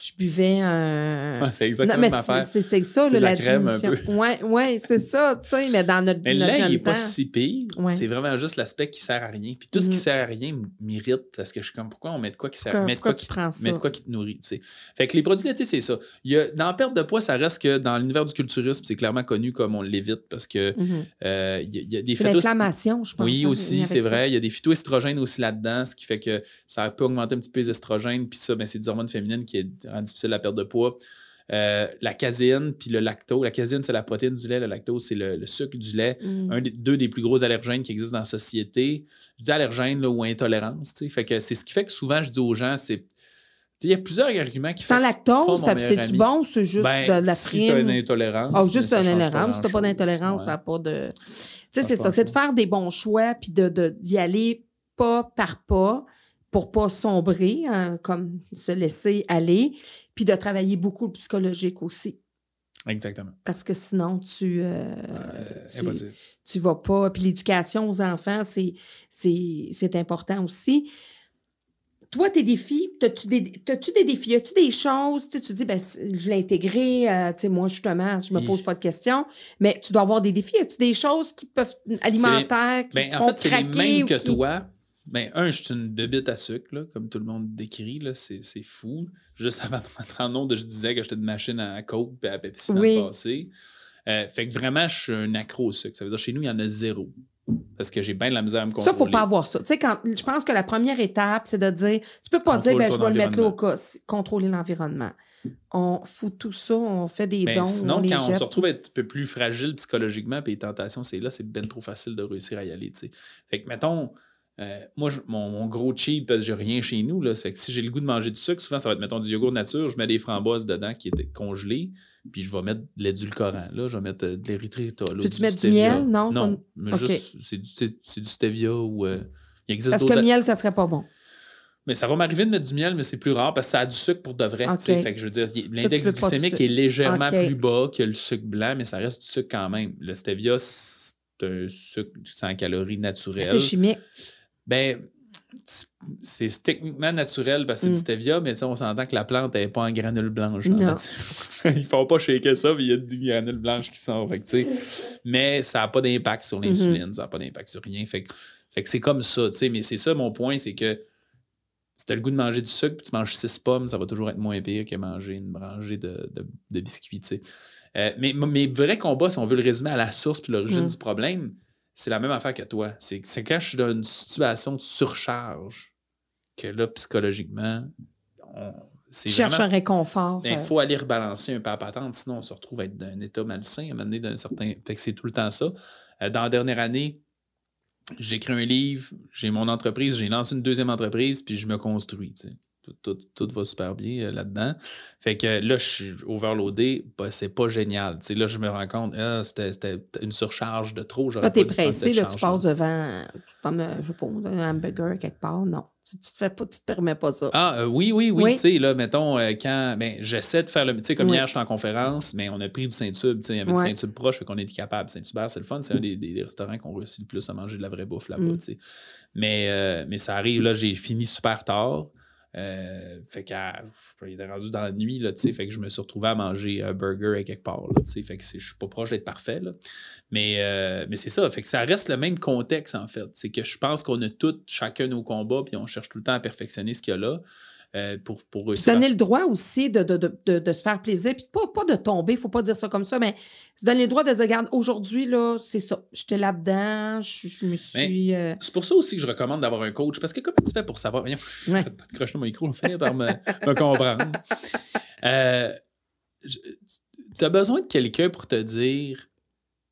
je buvais un. Ouais, c'est Non, mais c'est c'est ça, là, la la, crème un diminution. peu. Ouais, ouais, c'est ça, tu sais, mais dans notre, Mais lait, il n'est pas si pire. Ouais. C'est vraiment juste l'aspect qui sert à rien. Puis tout ce qui Mhm. sert à rien m'irrite parce que je suis comme, pourquoi on met de quoi qui sert de quoi pourquoi qui, met de quoi qui te nourrit, tu sais. Fait que les produits laitiers, c'est ça. Il y a, dans la perte de poids, ça reste que dans l'univers du culturisme, c'est clairement connu comme on l'évite parce que Mhm. euh, il y, a- il y a des phytos- L'inflammation, je pense. Oui, hein, aussi, c'est ça. vrai. Il y a des phytoestrogènes aussi là-dedans, ce qui fait que ça peut augmenter un petit peu les estrogènes. Puis ça, ben, c'est des hormones féminines qui rendent difficile la perte de poids. Euh, la caséine, puis le lactose. La caséine, c'est la protéine du lait. Le lactose, c'est le, le sucre du lait. Mhm. Un des deux des plus gros allergènes qui existent dans la société. Je dis allergène là, ou intolérance. tu. Fait que c'est ce qui fait que souvent, je dis aux gens, c'est. tu Il y a plusieurs arguments qui Sans font que c'est pas lactose, c'est-tu ami. bon ou c'est juste Ben, de la si tu as une prime? intolérance. Mais juste une intolérance. Si t'as pas grand-chose, d'intolérance, ouais. ça n'a pas de. Tu sais, c'est ça. C'est de faire des bons choix puis de, de- d'y aller pas par pas pour pas sombrer, hein, comme se laisser aller, puis de travailler beaucoup le psychologique aussi. Exactement. Parce que sinon, tu, euh, Euh, tu, impossible. tu vas pas. Puis l'éducation aux enfants, c'est, c'est, c'est important aussi. Toi, tes défis, as-tu des, t'as-tu des défis? As-tu des choses, tu sais, tu dis, ben, je l'ai intégré, euh, tu sais, moi, justement, je me pose pas de questions, mais tu dois avoir des défis. As-tu des choses qui peuvent, alimentaires, qui Ben, te en font fait, c'est les craquer mêmes ou que qui- toi. Ben, un, je suis une bébite à sucre, là, comme tout le monde décrit. là, C'est c'est fou. Juste avant de rentrer en onde, je disais que j'étais une machine à Coke et à Pepsi dans Oui. le passé. Euh, fait que vraiment, je suis un accro au sucre. Ça veut dire chez nous, il y en a zéro. Parce que j'ai bien de la misère à me Ça, contrôler. faut pas avoir ça. Tu sais, quand, je pense que la première étape, c'est de dire, tu peux pas dire, ben, je vais le mettre là au cas, c'est contrôler l'environnement. On fout tout ça, on fait des Ben, dons, sinon, on les quand on se retrouve être un peu plus fragile psychologiquement, puis les tentations, c'est là, c'est bien trop facile de réussir à y aller. Fait que, mettons, euh, moi, mon, gros cheat, parce que j'ai rien chez nous, là, c'est que si j'ai le goût de manger du sucre, souvent, ça va être, mettons, du yogourt nature, je mets des framboises dedans qui étaient congelées, puis je vais mettre de l'édulcorant, là, je vais mettre euh, de l'érythrita. Peux-tu mettre du miel? Non? Non, mais juste, c'est du, du, stevia ou... Euh, il existe Parce que le miel, ça serait pas bon. Mais ça va m'arriver de mettre du miel, mais c'est plus rare parce que ça a du sucre pour de vrai. Fait que je veux dire, l'index glycémique est légèrement plus bas que le sucre blanc, mais ça reste du sucre quand même. Le stevia, c'est un sucre sans calories naturel. C'est chimique. Ben, c'est techniquement naturel parce que c'est du mm. stevia, mais on s'entend que la plante n'est pas en granules blanches. Ils font pas shaker ça, puis il y a des granules blanches qui sont. Fait mais ça n'a pas d'impact sur l'insuline, mm-hmm. ça n'a pas d'impact sur rien. Fait, fait que c'est comme ça, mais c'est ça mon point, c'est que si tu as le goût de manger du sucre, puis tu manges six pommes, ça va toujours être moins pire que manger une rangée de, de, biscuits. Euh, mais mes vrais combats, si on veut le résumer à la source puis l'origine mm. du problème, c'est la même affaire que toi. C'est quand je suis dans une situation de surcharge que là, psychologiquement, c'est cherche un réconfort. Il ben, faut aller rebalancer un peu à patente, sinon on se retrouve à être dans un état malsain, à un d'un certain. Fait que c'est tout le temps ça. Euh, dans la dernière année, j'écris un livre, j'ai mon entreprise, j'ai lancé une deuxième entreprise, puis je me construis. Tout, va super bien euh, là-dedans. Fait que là, je suis overloadé, bah, c'est pas génial. là, je me rends compte, ah, c'était une surcharge de trop. Là, t'es pressé, là, tu passes devant, comme, je sais pas, un hamburger quelque part. Non. Tu, tu, te fais pas, tu te permets pas ça. Ah, euh, oui, oui, oui. Tu sais, là, mettons, euh, quand. Ben, j'essaie de faire le. Tu sais, comme hier, je suis en conférence, mais on a pris du Saint-Tube. Il y avait du Saint-Tube proche, fait qu'on était capable. Saint-Hubert, c'est le fun. C'est un des, des, restaurants qu'on réussit le plus à manger de la vraie bouffe là-bas. Mm. Mais, mais ça arrive, là, j'ai fini super tard. Euh, fait qu'il était rendu dans la nuit, là, fait que je me suis retrouvé à manger un burger à quelque part. Là, fait que je suis pas proche d'être parfait. Là. Mais, euh, mais c'est ça, fait que ça reste le même contexte en fait. C'est que je pense qu'on a tous chacun nos combats, puis on cherche tout le temps à perfectionner ce qu'il y a là. Euh, pour, pour réussir. Donner le droit aussi de, de, se faire plaisir, puis pas, pas de tomber, il ne faut pas dire ça comme ça, mais se donner le droit de dire, regarde, aujourd'hui, là, c'est ça, j'étais là-dedans, je, me suis. Euh, c'est pour ça aussi que je recommande d'avoir un coach, parce que comment tu fais pour savoir? Viens, ouais. pas de crocher mon micro, finir par me, me comprendre. Euh, tu as besoin de quelqu'un pour te dire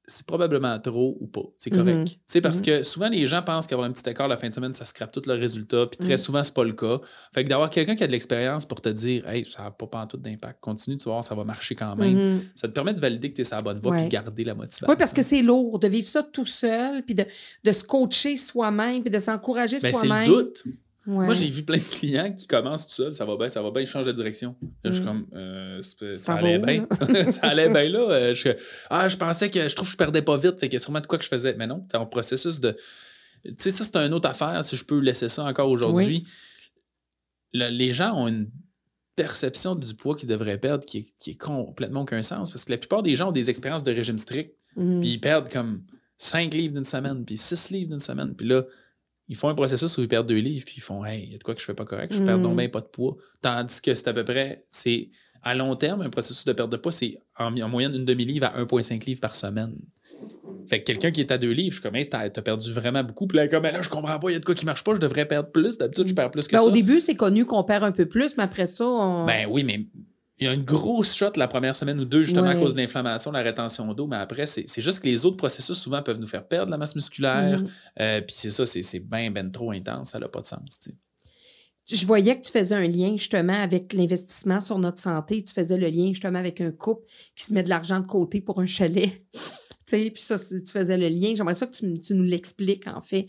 c'est probablement trop ou pas. C'est correct. C'est mhm. Parce mhm. que souvent, les gens pensent qu'avoir un petit écart la fin de semaine, ça scrape tout le résultat. Puis très mhm. souvent, c'est pas le cas. Fait que d'avoir quelqu'un qui a de l'expérience pour te dire Hey, ça n'a pas tout d'impact. Continue, tu voir, ça va marcher quand même. Ça te permet de valider que tu es sur la bonne voie et garder la motivation. Oui, parce que c'est lourd de vivre ça tout seul, puis de, de se coacher soi-même, puis de s'encourager ben, soi-même. C'est le doute. Moi, j'ai vu plein de clients qui commencent tout seuls, ça va bien, ça va bien, ils changent de direction. je suis mm. comme, euh, ça, allait bien. ça allait bien là. Euh, je, ah, je pensais que, je trouve que je perdais pas vite, fait a sûrement de quoi que je faisais. Mais non, tu en processus de. Tu sais, ça, c'est une autre affaire, si je peux laisser ça encore aujourd'hui. les gens ont une perception du poids qu'ils devraient perdre qui est, qui est, complètement aucun sens, parce que la plupart des gens ont des expériences de régime strict, mm. puis ils perdent comme 5 livres d'une semaine, puis 6 livres d'une semaine, puis là, ils font un processus où ils perdent deux livres, puis ils font Hey, il y a de quoi que je fais pas correct, je perds donc mm. bien pas de poids. Tandis que c'est à peu près, c'est à long terme, un processus de perte de poids, c'est en, moyenne une demi-livre à 1,5 livres par semaine. Fait que quelqu'un qui est à deux livres, je suis comme, hey, t'as perdu vraiment beaucoup. Puis là, comme, là, je comprends pas, il y a de quoi qui marche pas, je devrais perdre plus. D'habitude, je perds plus que ben, ça. Au début, c'est connu qu'on perd un peu plus, mais après ça, on. Ben oui, mais il y a une grosse shot la première semaine ou deux, justement à cause de l'inflammation, la rétention d'eau, mais après, c'est juste que les autres processus souvent peuvent nous faire perdre la masse musculaire. Mm-hmm. Euh, puis c'est ça, c'est bien, bien trop intense, ça n'a pas de sens. Je voyais que tu faisais un lien justement avec l'investissement sur notre santé. Tu faisais le lien justement avec un couple qui se met de l'argent de côté pour un chalet. puis ça, tu faisais le lien. J'aimerais ça que tu, tu nous l'expliques, en fait.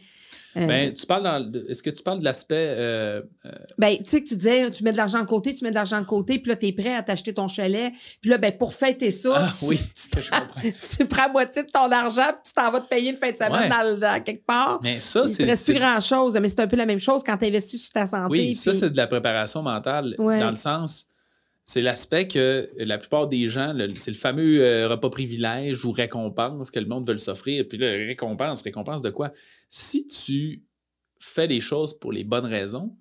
Euh, ben, tu parles dans. Est-ce que tu parles de l'aspect. Euh, euh, ben, tu sais, que tu disais, tu mets de l'argent de côté, tu mets de l'argent de côté, puis là, tu es prêt à t'acheter ton chalet. Puis là, ben, pour fêter ça. Ah, tu, oui, tu, je comprends. tu prends moitié de ton argent, puis tu t'en vas te payer une fin de semaine dans, quelque part. Mais ça, c'est. Il ne reste plus grand-chose, mais c'est un peu la même chose quand tu investis sur ta santé. Oui, ça, c'est de la préparation mentale, dans le sens c'est l'aspect que la plupart des gens, c'est le fameux repas privilège ou récompense que le monde veut s'offrir. Puis là, récompense, récompense de quoi? si tu fais les choses pour les bonnes raisons,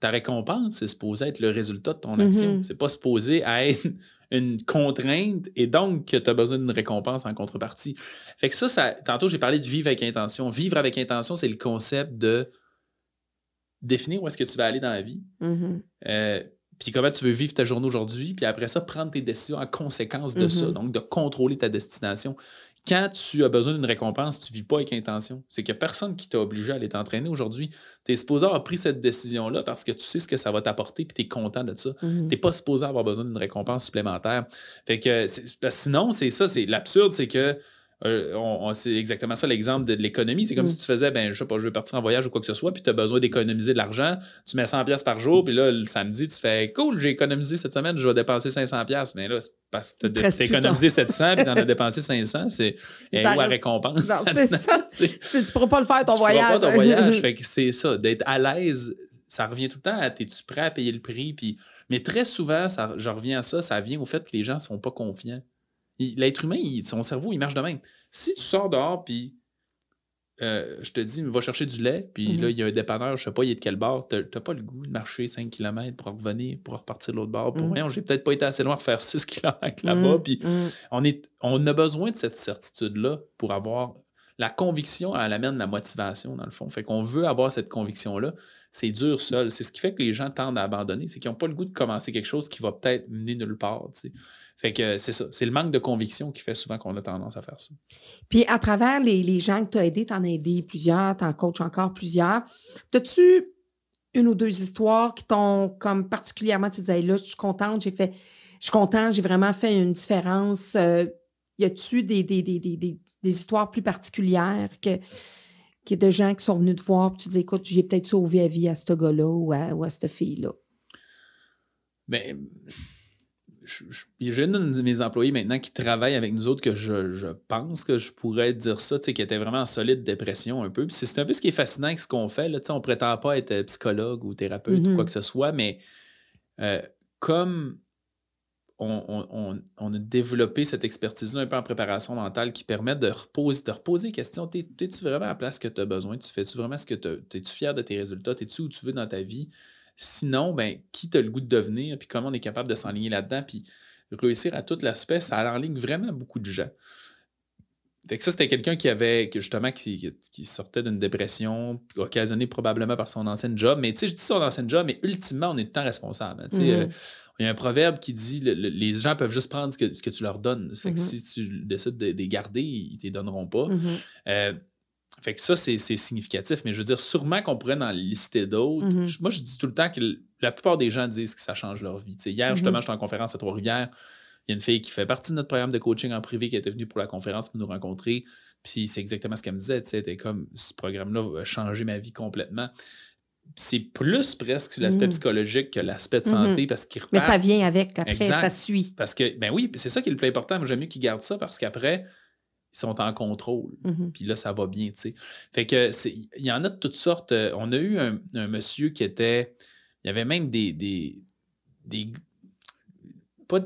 ta récompense, c'est supposé être le résultat de ton action. Mm-hmm. C'est pas supposé être une contrainte et donc que tu as besoin d'une récompense en contrepartie. Fait que ça, ça tantôt j'ai parlé de vivre avec intention. Vivre avec intention, c'est le concept de définir où est-ce que tu vas aller dans la vie. Mm-hmm. Euh, puis comment tu veux vivre ta journée aujourd'hui, puis après ça, prendre tes décisions en conséquence de ça, mm-hmm. donc de contrôler ta destination. quand tu as besoin d'une récompense, tu ne vis pas avec intention. C'est qu'il n'y a personne qui t'a obligé à aller t'entraîner aujourd'hui. Tu es supposé avoir pris cette décision-là parce que tu sais ce que ça va t'apporter et tu es content de ça. Mhm. Tu n'es pas supposé avoir besoin d'une récompense supplémentaire. Fait que sinon, c'est ça, c'est l'absurde, c'est que euh, on, c'est exactement ça l'exemple de, l'économie. C'est comme Mm. si tu faisais, ben, je sais pas, je veux partir en voyage ou quoi que ce soit, puis tu as besoin d'économiser de l'argent. Tu mets 100$ pièces par jour, puis là, le samedi, tu fais, cool, j'ai économisé cette semaine, je vais dépenser 500$. pièces Mais là, c'est parce que tu as économisé 700$, puis tu en as dépensé 500$. C'est où la récompense? Non, c'est ça. Tu tu pourras pas le faire ton tu voyage. pas ton voyage. fait que c'est ça, d'être à l'aise, ça revient tout le temps à es-tu prêt à payer le prix? Puis, mais très souvent, ça, je reviens à ça, ça vient au fait que les gens sont pas confiants. L'être humain, il- son cerveau, il marche de même. Si tu sors dehors, puis euh, je te dis, va chercher du lait, puis Mhm. là, il y a un dépanneur, je sais pas, il est de quel bord, t'as pas le goût de marcher 5 km pour revenir, pour repartir de l'autre bord. Pour Mhm. rien, j'ai peut-être pas été assez loin pour faire 6 km là-bas, Mm, puis mm. on, est, on a besoin de cette certitude-là pour avoir la conviction, elle amène la motivation, dans le fond. Fait qu'on veut avoir cette conviction-là. C'est dur seul. C'est ce qui fait que les gens tendent à abandonner. C'est qu'ils n'ont pas le goût de commencer quelque chose qui va peut-être mener nulle part. Fait que c'est ça. C'est le manque de conviction qui fait souvent qu'on a tendance à faire ça. Puis à travers les, les gens que tu as aidés, tu en as aidé plusieurs, tu en coaches encore plusieurs. As-tu une ou deux histoires qui t'ont comme particulièrement, tu disais, là, je suis contente, j'ai fait, je suis contente, j'ai vraiment fait une différence. Euh, y a-tu des, des, des, des, des- histoires plus particulières que, que de gens qui sont venus te voir, puis tu dis, écoute, j'ai peut-être sauvé la vie à ce gars-là ou à, ou à cette fille-là? Mais je- j'ai une de mes employés maintenant qui travaille avec nous autres que je, je pense que je pourrais dire ça, tu sais, qui était vraiment en solide dépression un peu. Puis c'est un peu ce qui est fascinant avec ce qu'on fait. Là, tu sais, on prétend pas être psychologue ou thérapeute ou Mhm. quoi que ce soit, mais euh, comme on, on- on- on a développé cette expertise-là un peu en préparation mentale qui permet de reposer, de reposer les questions. Es-tu vraiment à la place que tu as besoin? Tu fais-tu vraiment ce que tu Es-tu fier de tes résultats? Es-tu où tu veux dans ta vie? Sinon, ben, qui t'a le goût de devenir? Puis comment on est capable de s'enligner là-dedans? Puis réussir à tout l'aspect, ça enligne vraiment beaucoup de gens. Fait que ça, c'était quelqu'un qui avait, que justement, qui, sortait d'une dépression occasionnée probablement par son ancienne job. Mais tu sais, je dis son ancienne job, mais ultimement, on est tout le temps responsable. hein. Mhm. euh, il y a un proverbe qui dit le- le- les gens peuvent juste prendre ce que, ce que tu leur donnes. Ça fait que Mhm. si tu décides de, de les garder, ils ne te les donneront pas. Mhm. Euh, fait que ça, c'est c'est significatif. Mais je veux dire, sûrement qu'on pourrait en lister d'autres. Mhm. Moi, je dis tout le temps que la plupart des gens disent que ça change leur vie. Hier, justement, Mhm. j'étais en conférence à Trois-Rivières. Il y a une fille qui fait partie de notre programme de coaching en privé qui était venue pour la conférence pour nous rencontrer. Puis c'est exactement ce qu'elle me disait. Tu sais, comme ce programme-là a changé ma vie complètement. C'est plus presque sur l'aspect Mhm. psychologique que l'aspect de Mhm. santé parce qu'il Mais repart ça vient avec, après, Exact. ça suit. parce que, ben oui, c'est ça qui est le plus important. Moi, j'aime mieux qu'ils gardent ça parce qu'après, ils sont en contrôle. Mhm. Puis là, ça va bien, tu sais. Fait que, c'est- il y en a de toutes sortes. Euh, On a eu un, un monsieur qui était. Il y avait même des. des, des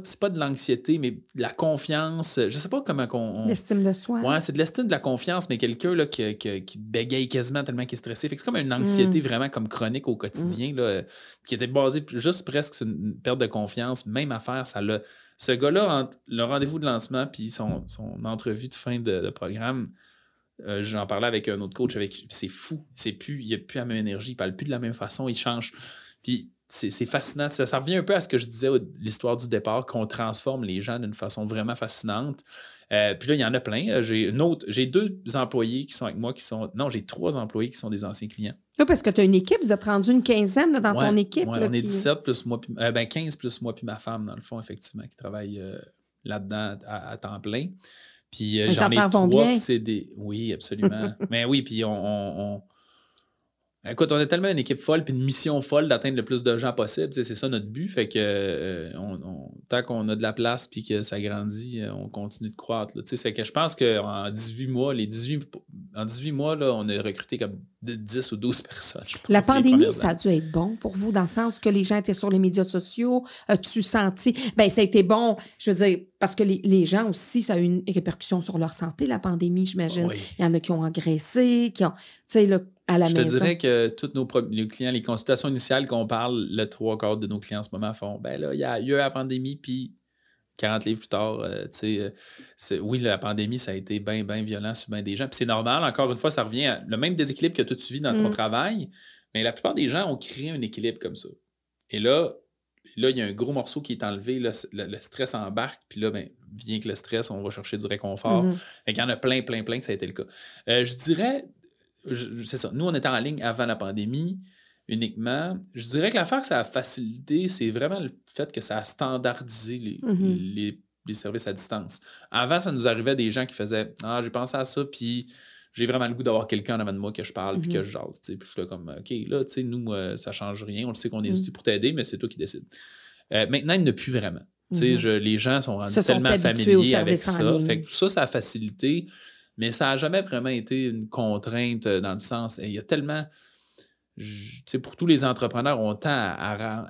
c'est pas de l'anxiété, mais de la confiance. Je sais pas comment qu'on. on- L'estime de soi. Ouais, c'est de l'estime de la confiance, mais quelqu'un qui, qui- qui bégaye quasiment tellement qu'il est stressé. Fait que c'est comme une anxiété vraiment comme chronique au quotidien, là, qui était basée juste presque sur une perte de confiance. Même affaire, ça l'a. Ce gars-là, le rendez-vous de lancement puis son, son entrevue de fin de, programme, euh, j'en parlais avec un autre coach, avec c'est fou. C'est plus, il plus la même énergie, il parle plus de la même façon, il change. Puis c'est fascinant. Ça, revient un peu à ce que je disais, l'histoire du départ, qu'on transforme les gens d'une façon vraiment fascinante. Euh, puis là, il y en a plein. Euh, j'ai deux employés qui sont avec moi qui sont. Non, j'ai trois employés qui sont des anciens clients. Oui, parce que tu as une équipe, vous êtes rendu une quinzaine là, dans Ouais, ton équipe. ouais, là, on est qui- 17 plus moi, puis- euh, ben 15 plus moi puis ma femme, dans le fond, effectivement, qui travaille euh, là-dedans à, à temps plein. Puis euh, j'en ai trois c'est des. Oui, absolument. Mais oui, puis on, on- on- Écoute, on a tellement une équipe folle puis une mission folle d'atteindre le plus de gens possible. C'est ça notre but. Fait que euh, on- tant qu'on a de la place puis que ça grandit, on continue de croître. Là. Tu sais, Ça fait que je pense qu'en 18 mois, les 18, en 18 mois, là, on a recruté comme de 10 ou 12 personnes. je pense, La pandémie, ça a dû être bon pour vous, dans le sens que les gens étaient sur les médias sociaux. As-tu senti? Ben, ça a été bon, je veux dire, parce que les, les gens aussi, ça a eu une répercussion sur leur santé, la pandémie, j'imagine. Oui. Il y en a qui ont engraissé, qui ont. Tu sais, là, à la Je te dirais que tous nos les clients, les consultations initiales qu'on parle, le trois quarts de nos clients en ce moment font ben là, il y a eu la pandémie, puis 40 livres plus tard, euh, tu sais, euh, oui, la pandémie, ça a été bien, bien violent sur bien des gens. Puis c'est normal, encore une fois, ça revient à le même déséquilibre que toi, tu vis dans ton Mm. travail, mais la plupart des gens ont créé un équilibre comme ça. Et là, là, il y a un gros morceau qui est enlevé, le, stress embarque, puis là, ben, vient que le stress, on va chercher du réconfort. Mm-hmm. Il y en a plein, plein, plein que ça a été le cas. Euh, je dirais, c'est ça, nous, on était en ligne avant la pandémie uniquement. Je dirais que l'affaire que ça a facilité, c'est vraiment le fait que ça a standardisé les, les, services à distance. Avant, ça nous arrivait des gens qui faisaient Ah, j'ai pensé à ça, puis j'ai vraiment le goût d'avoir quelqu'un en avant de moi que je parle puis que mm-hmm. je jase. Puis je suis comme, OK, là, tu sais, nous, euh, ça change rien. On le sait qu'on est mm. pour t'aider, mais c'est toi qui décides. Euh, maintenant, il ne plus vraiment. Tu sais, mm-hmm. les gens sont rendus tellement familiers avec ça. Fait que ça, ça a facilité, mais ça n'a jamais vraiment été une contrainte euh, dans le sens, il y a tellement. Pour tous les entrepreneurs, on tend à,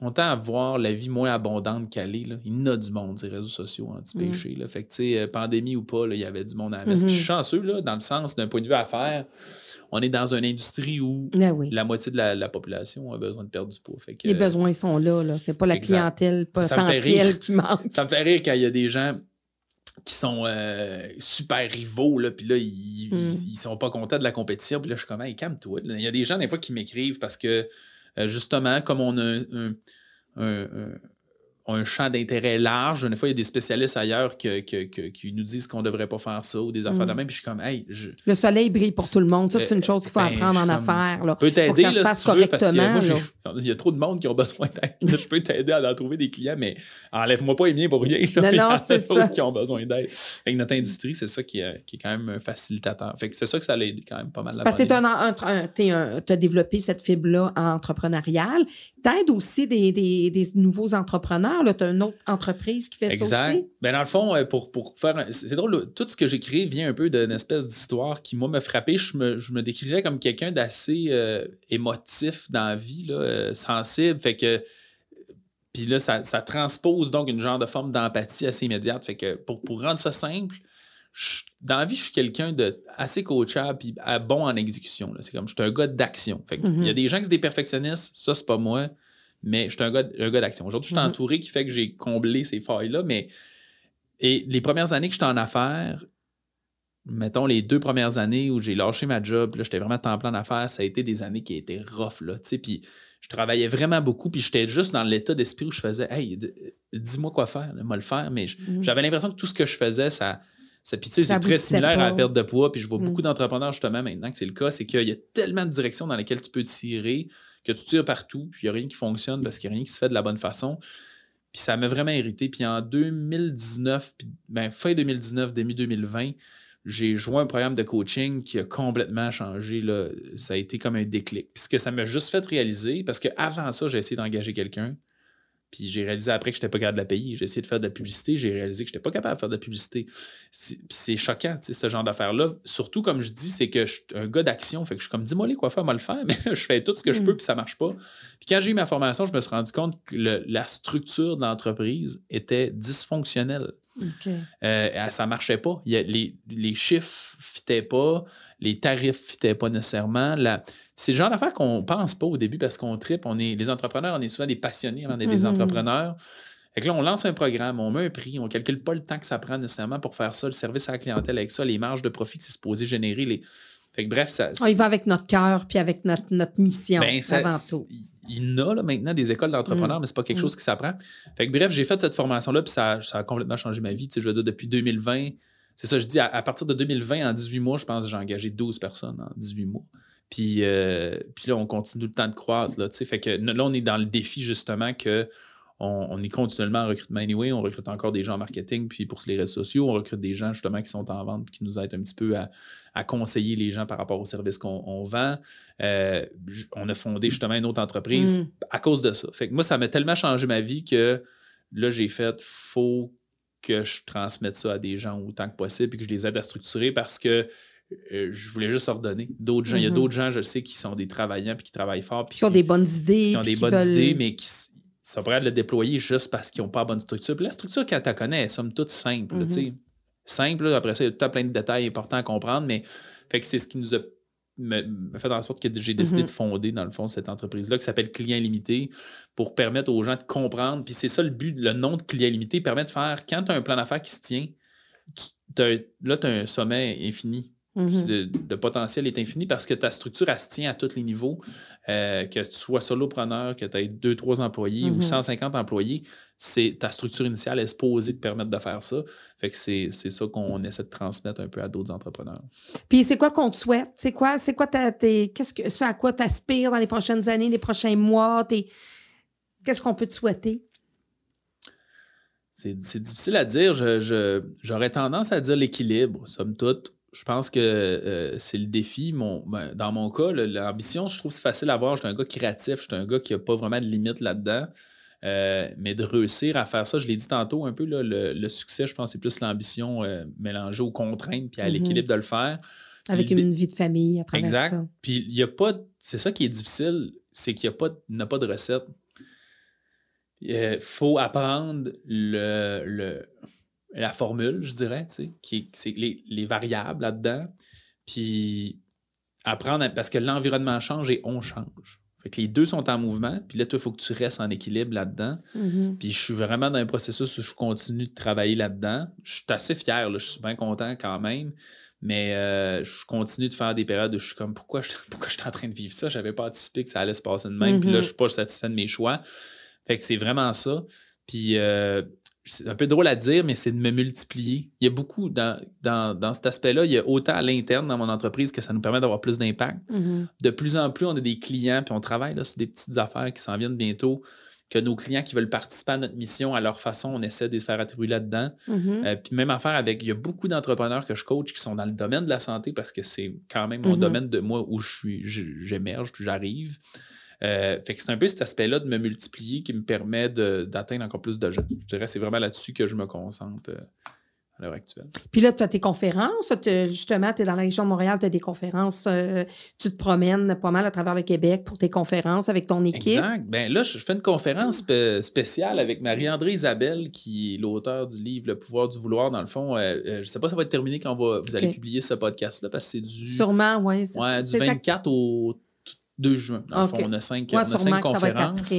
on tend à voir la vie moins abondante qu'elle est. Là. Il y en a du monde, ces réseaux sociaux anti-péché. Fait que, tu sais, euh, pandémie ou pas, il y avait du monde à la messe. je suis mm-hmm. chanceux, là, dans le sens d'un point de vue affaires. On est dans une industrie où ah la moitié de la, population a besoin de perdre du poids. Fait Les besoins sont là. là. C'est pas la clientèle potentielle qui manque. Ça me fait rire quand il y a des gens qui sont euh, super rivaux, là, puis là, ils, mm. ils, sont pas contents de la compétition. Puis là, je suis comme, hey, calme-toi. Il y a des gens, des fois, qui m'écrivent parce que euh, justement, comme on a un, un champ d'intérêt large. Une fois, il y a des spécialistes ailleurs qui nous disent qu'on ne devrait pas faire ça ou des affaires de mm. même. Puis je suis comme, hey. Le soleil brille pour tout le monde. Ça, c'est une chose qu'il faut ben, apprendre en affaires. Peux t'aider, là, si tu veux, parce que moi, il y a trop de monde qui ont besoin d'aide. je peux t'aider à en trouver des clients, mais enlève-moi pas les miens pour rien. Non, non, c'est ça. qui ont besoin d'aide. Avec notre industrie, c'est ça qui, est quand même un facilitateur. Fait que c'est ça que ça l'aide quand même pas mal. parce que tu as développé cette fibre-là entrepreneuriale. T'aides aussi des, des, des nouveaux entrepreneurs tu as une autre entreprise qui fait ça aussi? Ben, dans le fond, euh, pour, pour faire. C'est drôle, tout ce que j'écris vient un peu d'une espèce d'histoire qui, moi, me frappait. Je me, je me décrirais comme quelqu'un d'assez euh, émotif dans la vie, là, euh, sensible. Fait que. Puis là, ça, transpose donc une genre de forme d'empathie assez immédiate. Fait que pour, pour rendre ça simple, dans la vie, je suis quelqu'un de assez coachable puis bon en exécution. C'est comme je suis un gars d'action. Il y a mm-hmm. des gens qui sont des perfectionnistes, ça, c'est pas moi mais je suis un gars, d'action. Aujourd'hui, je suis mm-hmm. entouré qui fait que j'ai comblé ces failles-là, mais et les premières années que j'étais en affaires, mettons les deux premières années où j'ai lâché ma job, là, j'étais vraiment temps plein en affaires, ça a été des années qui étaient rough, là, tu sais, puis je travaillais vraiment beaucoup, puis j'étais juste dans l'état d'esprit où je faisais, hey, dis-moi quoi faire, moi le faire, mais mm-hmm. j'avais l'impression que tout ce que je faisais, ça, ça, c'est très similaire à la perte de poids. Puis je vois mm. beaucoup d'entrepreneurs justement maintenant que c'est le cas, c'est qu'il y a tellement de directions dans lesquelles tu peux tirer que tu tires partout, puis il n'y a rien qui fonctionne parce qu'il n'y a rien qui se fait de la bonne façon. Puis ça m'a vraiment irrité. Puis en 2019, puis ben, fin 2019, début 2020, j'ai joué un programme de coaching qui a complètement changé. Là. Ça a été comme un déclic. Puis ce que ça m'a juste fait réaliser, parce qu'avant ça, j'ai essayé d'engager quelqu'un. Puis j'ai réalisé après que je n'étais pas capable de la payer. J'ai essayé de faire de la publicité, j'ai réalisé que je n'étais pas capable de faire de la publicité. C'est choquant, ce genre d'affaires-là. Surtout, comme je dis, c'est que je suis un gars d'action. Fait que je suis comme, dis-moi les quoi faire, moi le faire, mais je fais tout ce que je mm. peux, puis ça ne marche pas. Puis quand j'ai eu ma formation, je me suis rendu compte que la structure de l'entreprise était dysfonctionnelle. Euh, ça ne marchait pas. les, les chiffres ne fitaient pas, les tarifs ne fitaient pas nécessairement. C'est le genre d'affaires qu'on ne pense pas au début parce qu'on tripe. On est, les entrepreneurs, on est souvent des passionnés avant d'être des mm-hmm. entrepreneurs. Et là, on lance un programme, on met un prix, on ne calcule pas le temps que ça prend nécessairement pour faire ça, le service à la clientèle avec ça, les marges de profit que c'est supposé générer. Les... Fait bref, ça. On y va avec notre cœur puis avec notre, notre mission ben, avant tout il y a maintenant des écoles d'entrepreneurs, mm. mais ce n'est pas quelque mm. chose qui s'apprend. Fait bref, j'ai fait cette formation-là, puis ça, ça, a complètement changé ma vie. je veux dire, depuis 2020, c'est ça, je dis, à, partir de 2020, en 18 mois, je pense que j'ai engagé 12 personnes en 18 mois. Puis, euh, puis là, on continue le temps de croître. Là, fait que là, on est dans le défi, justement, que on, est continuellement en recrutement anyway. On recrute encore des gens en marketing, puis pour les réseaux sociaux, on recrute des gens justement qui sont en vente, qui nous aident un petit peu à, conseiller les gens par rapport aux services qu'on vend. Euh, on a fondé justement une autre entreprise mm. à cause de ça. Fait que moi, ça m'a tellement changé ma vie que là, j'ai fait faut que je transmette ça à des gens autant que possible et que je les aide à structurer parce que euh, je voulais juste ordonner. D'autres gens, il y a mm-hmm. d'autres gens, je le sais, qui sont des travaillants puis qui travaillent fort. Puis qui ont des bonnes idées. Qui ont des bonnes idées, mais qui, ça pourrait être le déployer juste parce qu'ils n'ont pas la bonne structure. Puis la structure, quand tu la connais, elle somme toute simple. Mm-hmm. Simple, après ça, il y a tout plein de détails importants à comprendre, mais fait que c'est ce qui nous a fait en sorte que j'ai décidé mm-hmm. de fonder, dans le fond, cette entreprise-là qui s'appelle Client Limité pour permettre aux gens de comprendre. Puis c'est ça le but, le nom de Client Limité permet de faire, quand tu as un plan d'affaires qui se tient, là, tu as un sommet infini Le, potentiel est infini parce que ta structure, elle se tient à tous les niveaux. Euh, que tu sois solopreneur, que tu aies deux, trois employés ou 150 mhm. employés, c'est ta structure initiale est supposée te permettre de faire ça. Fait que c'est ça qu'on essaie de transmettre un peu à d'autres entrepreneurs. Puis c'est quoi qu'on te souhaite? C'est quoi, c'est quoi qu'est-ce que ce à quoi tu aspires dans les prochaines années, les prochains mois? Qu'est-ce qu'on peut te souhaiter? C'est difficile à dire. J'aurais tendance à dire l'équilibre, somme toute je pense que euh, c'est le défi. Ben, dans mon cas, l'ambition, je trouve c'est facile à voir. Je suis un gars créatif, je suis un gars qui n'a pas vraiment de limite là-dedans. Euh, mais de réussir à faire ça, je l'ai dit tantôt un peu, le, succès, je pense, c'est plus l'ambition euh, mélangée aux contraintes puis à mm-hmm. l'équilibre de le faire. Avec une vie de famille à travers exact. ça. Puis il n'y a pas. C'est ça qui est difficile, c'est qu'il n'y a, pas, a pas de recette. Il faut apprendre le la formule, je dirais, tu sais, qui c'est les, variables là-dedans. Puis apprendre, parce que l'environnement change et on change. Fait que les deux sont en mouvement, puis là, toi, il faut que tu restes en équilibre là-dedans. Mm-hmm. Puis je suis vraiment dans un processus où je continue de travailler là-dedans. Je suis assez fier, là, je suis bien content quand même. Mais euh, je continue de faire des périodes où je suis comme pourquoi je, pourquoi je suis en train de vivre ça? Je n'avais pas anticipé que ça allait se passer de même. Puis là, mm-hmm. je ne suis pas satisfait de mes choix. Fait que c'est vraiment ça. Puis euh, c'est un peu drôle à dire, mais c'est de me multiplier. Il y a beaucoup dans, dans, cet aspect-là, il y a autant à l'interne dans mon entreprise que ça nous permet d'avoir plus d'impact. Mm-hmm. De plus en plus, on a des clients, puis on travaille là, sur des petites affaires qui s'en viennent bientôt, que nos clients qui veulent participer à notre mission à leur façon, on essaie de les faire attribuer là-dedans. Mm-hmm. Euh, puis même affaire avec, il y a beaucoup d'entrepreneurs que je coach qui sont dans le domaine de la santé parce que c'est quand même mon mm-hmm. domaine de moi où je suis, j'émerge, puis j'arrive. Euh, fait que c'est un peu cet aspect-là de me multiplier qui me permet d'atteindre encore plus de gens. Je dirais que c'est vraiment là-dessus que je me concentre euh, à l'heure actuelle. Puis là, tu as tes conférences. Justement, tu es dans la région de Montréal, tu as des conférences. Euh, tu te promènes pas mal à travers le Québec pour tes conférences avec ton équipe. Exact. Ben là, je fais une conférence spéciale avec Marie-André Isabelle, qui est l'auteur du livre Le pouvoir du vouloir. Dans le fond, je ne sais pas si ça va être terminé quand vous allez publier ce podcast-là, parce que c'est du. Sûrement, oui. Ouais, du 24 au 2 juin. Dans le fond, on a cinq, conférences.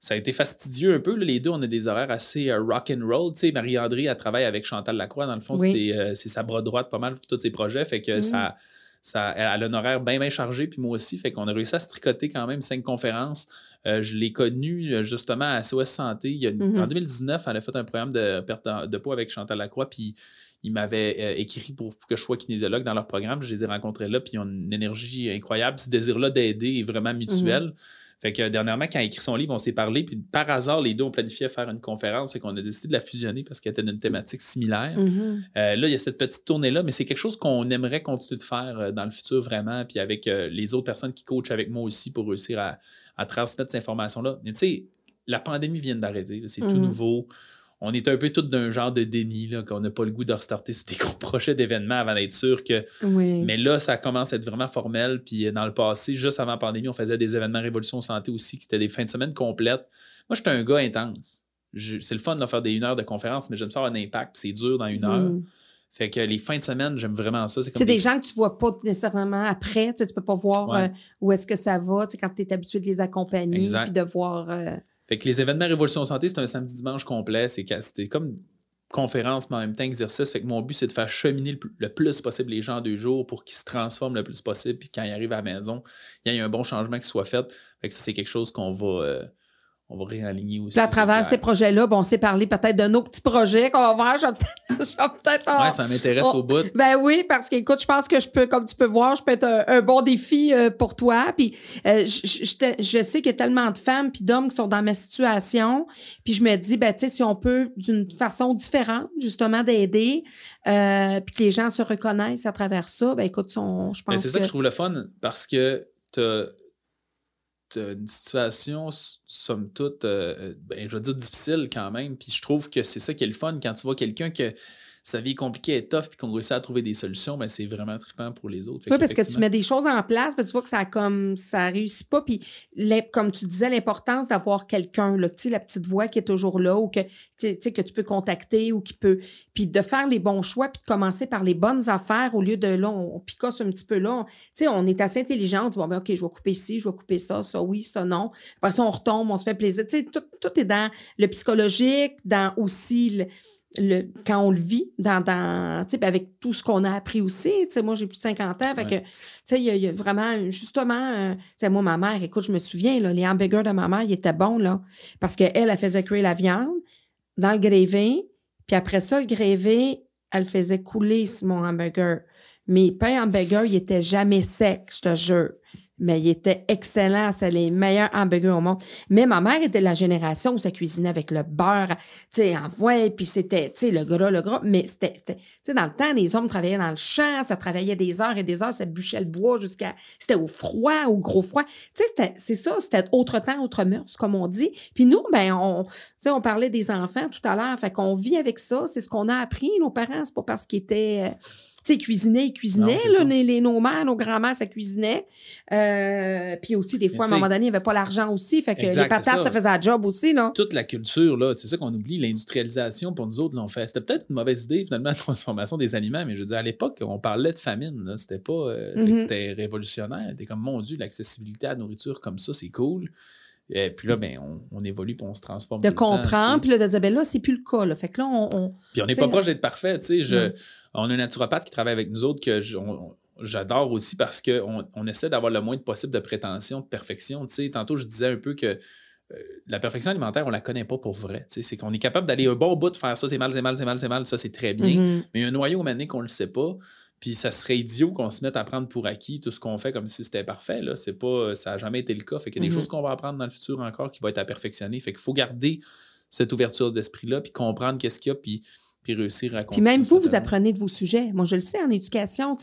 Ça, a été fastidieux un peu. les deux, on a des horaires assez euh, rock and roll. Marie-André, elle travaille avec Chantal Lacroix. Dans le fond, euh, c'est sa bras droite pas mal pour tous ses projets. Fait que ça, ça, elle a un horaire bien, bien chargé. Puis moi aussi. Fait qu'on a réussi à se tricoter quand même cinq conférences. Euh, je l'ai connue justement à SOS Santé. Il mm-hmm. En 2019, elle a fait un programme de perte de poids avec Chantal Lacroix. Puis ils m'avaient euh, écrit pour, que je sois kinésiologue dans leur programme. Je les ai rencontrés là, puis ils ont une énergie incroyable. Ce désir-là d'aider est vraiment mutuel. Mhm. Fait que dernièrement, quand il a écrit son livre, on s'est parlé, puis par hasard, les deux ont planifié à faire une conférence et qu'on a décidé de la fusionner parce qu'elle était d'une thématique similaire. Mhm. Euh, là, il y a cette petite tournée-là, mais c'est quelque chose qu'on aimerait continuer de faire euh, dans le futur vraiment, puis avec les autres personnes qui coachent avec moi aussi pour réussir à, transmettre ces informations-là. Mais tu sais, la pandémie vient d'arrêter, c'est tout mhm. nouveau on est un peu tous d'un genre de déni, qu'on n'a pas le goût de restarter sur des gros projets d'événements avant d'être sûr que. Mais là, ça commence à être vraiment formel. Puis euh, dans le passé, juste avant la pandémie, on faisait des événements Révolution Santé aussi, qui étaient des fins de semaine complètes. Moi, j'étais un gars intense. C'est le fun de faire des une heure de conférence, mais j'aime ça avoir un impact. C'est dur dans une heure. Mm. Fait que les fins de semaine, j'aime vraiment ça. C'est des... gens que tu vois pas nécessairement après. Tu, ne peux pas voir euh, où est-ce que ça va quand tu es habitué de les accompagner et de voir. Euh, fait que les événements Révolution Santé, c'est un samedi-dimanche complet. C'est comme conférence, mais en même temps exercice. Fait que mon but, c'est de faire cheminer le, plus possible les gens deux jours pour qu'ils se transforment le plus possible. Puis quand ils arrivent à la maison, il y a un bon changement qui soit fait. Fait que c'est quelque chose qu'on va. Euh, on va réaligner aussi. à travers ces projets-là, bon, on s'est parlé peut-être de nos petits projets qu'on va faire. Je vais peut-être. Oui, ça m'intéresse au bout. Ben oui, parce qu'écoute, je pense que je peux, comme tu peux voir, je peux être un, bon défi euh, pour toi. Puis euh, je, je, sais qu'il y a tellement de femmes puis d'hommes qui sont dans ma situation. Puis je me dis, ben, tu sais, si on peut, d'une façon différente, justement, d'aider, euh, puis que les gens se reconnaissent à travers ça, ben écoute, je pense. c'est ça que je trouve le fun parce que tu une situation, somme toute, euh, ben, je veux dire, difficile quand même. Puis je trouve que c'est ça qui est le fun quand tu vois quelqu'un que sa vie est compliquée et tough, puis qu'on réussit à trouver des solutions, ben c'est vraiment trippant pour les autres. oui, parce que tu mets des choses en place, puis tu vois que ça comme ça réussit pas. Puis comme tu disais, l'importance d'avoir quelqu'un, la petite voix qui est toujours là, ou que, que tu peux contacter, ou qui peut. Puis de faire les bons choix, puis de commencer par les bonnes affaires au lieu de là, on, picosse un petit peu là. Tu sais, on est assez intelligent, on dit bon, ben, OK, je vais couper ici, je vais couper ça, ça oui, ça non. Après ça, on retombe, on se fait plaisir. Tu sais, tout, tout est dans le psychologique, dans aussi le le, quand on le vit, dans, dans avec tout ce qu'on a appris aussi. Moi, j'ai plus de 50 ans. Fait que, il y, a vraiment, justement, euh, moi, ma mère, écoute, je me souviens, là, les hamburgers de ma mère, ils étaient bons, là, parce qu'elle, elle faisait cuire la viande dans le grévé, puis après ça, le grévé, elle faisait couler mon hamburger. Mes pains hamburgers, ils n'étaient jamais secs, je te jure mais il était excellent. C'est les meilleurs hamburgers au monde. Mais ma mère était de la génération où ça cuisinait avec le beurre, tu sais, en puis c'était, tu sais, le gras, le gras. Mais c'était, tu sais, dans le temps, les hommes travaillaient dans le champ, ça travaillait des heures et des heures, ça bûchait le bois jusqu'à, c'était au froid, au gros froid. Tu sais, c'est ça, c'était autre temps, autre mœurs, comme on dit. Puis nous, ben, on, tu sais, on parlait des enfants tout à l'heure, fait qu'on vit avec ça, c'est ce qu'on a appris, nos parents, c'est pas parce qu'ils étaient euh, tu sais, ils cuisinaient, ils cuisinaient. les, nos mères, nos grands-mères, ça cuisinait. Euh, puis aussi, des fois, à un moment donné, il n'y avait pas l'argent aussi. Fait que les patates, ça. faisait un job aussi, non? Toute la culture, là, c'est ça qu'on oublie, l'industrialisation pour nous autres, l'ont fait. C'était peut-être une mauvaise idée, finalement, la transformation des aliments, mais je veux dire, à l'époque, on parlait de famine. C'était pas. Euh, mm-hmm. C'était révolutionnaire. C'était comme, mon Dieu, l'accessibilité à la nourriture comme ça, c'est cool. Et puis là, ben, on, évolue puis on se transforme. De comprendre, puis là, de dire, ben là, c'est plus le cas. Là. Fait que là, on. puis on n'est pas proche d'être parfait. Tu sais, je, on a un naturopathe qui travaille avec nous autres que j'adore aussi parce qu'on on essaie d'avoir le moins possible de prétention, de perfection. Tu sais, tantôt, je disais un peu que euh, la perfection alimentaire, on la connaît pas pour vrai. Tu sais, c'est qu'on est capable d'aller un bon bout de faire ça, c'est mal, c'est mal, c'est mal, c'est mal, ça, c'est très bien. Mm-hmm. Mais un noyau au qu'on ne le sait pas. Puis ça serait idiot qu'on se mette à prendre pour acquis tout ce qu'on fait comme si c'était parfait. Là. C'est pas, ça n'a jamais été le cas. Fait qu'il y a des mm-hmm. choses qu'on va apprendre dans le futur encore qui vont être à perfectionner. Fait qu'il faut garder cette ouverture d'esprit-là, puis comprendre qu'est-ce qu'il y a, puis puis réussir à Puis même vous, vous apprenez de vos sujets. Moi, je le sais en éducation,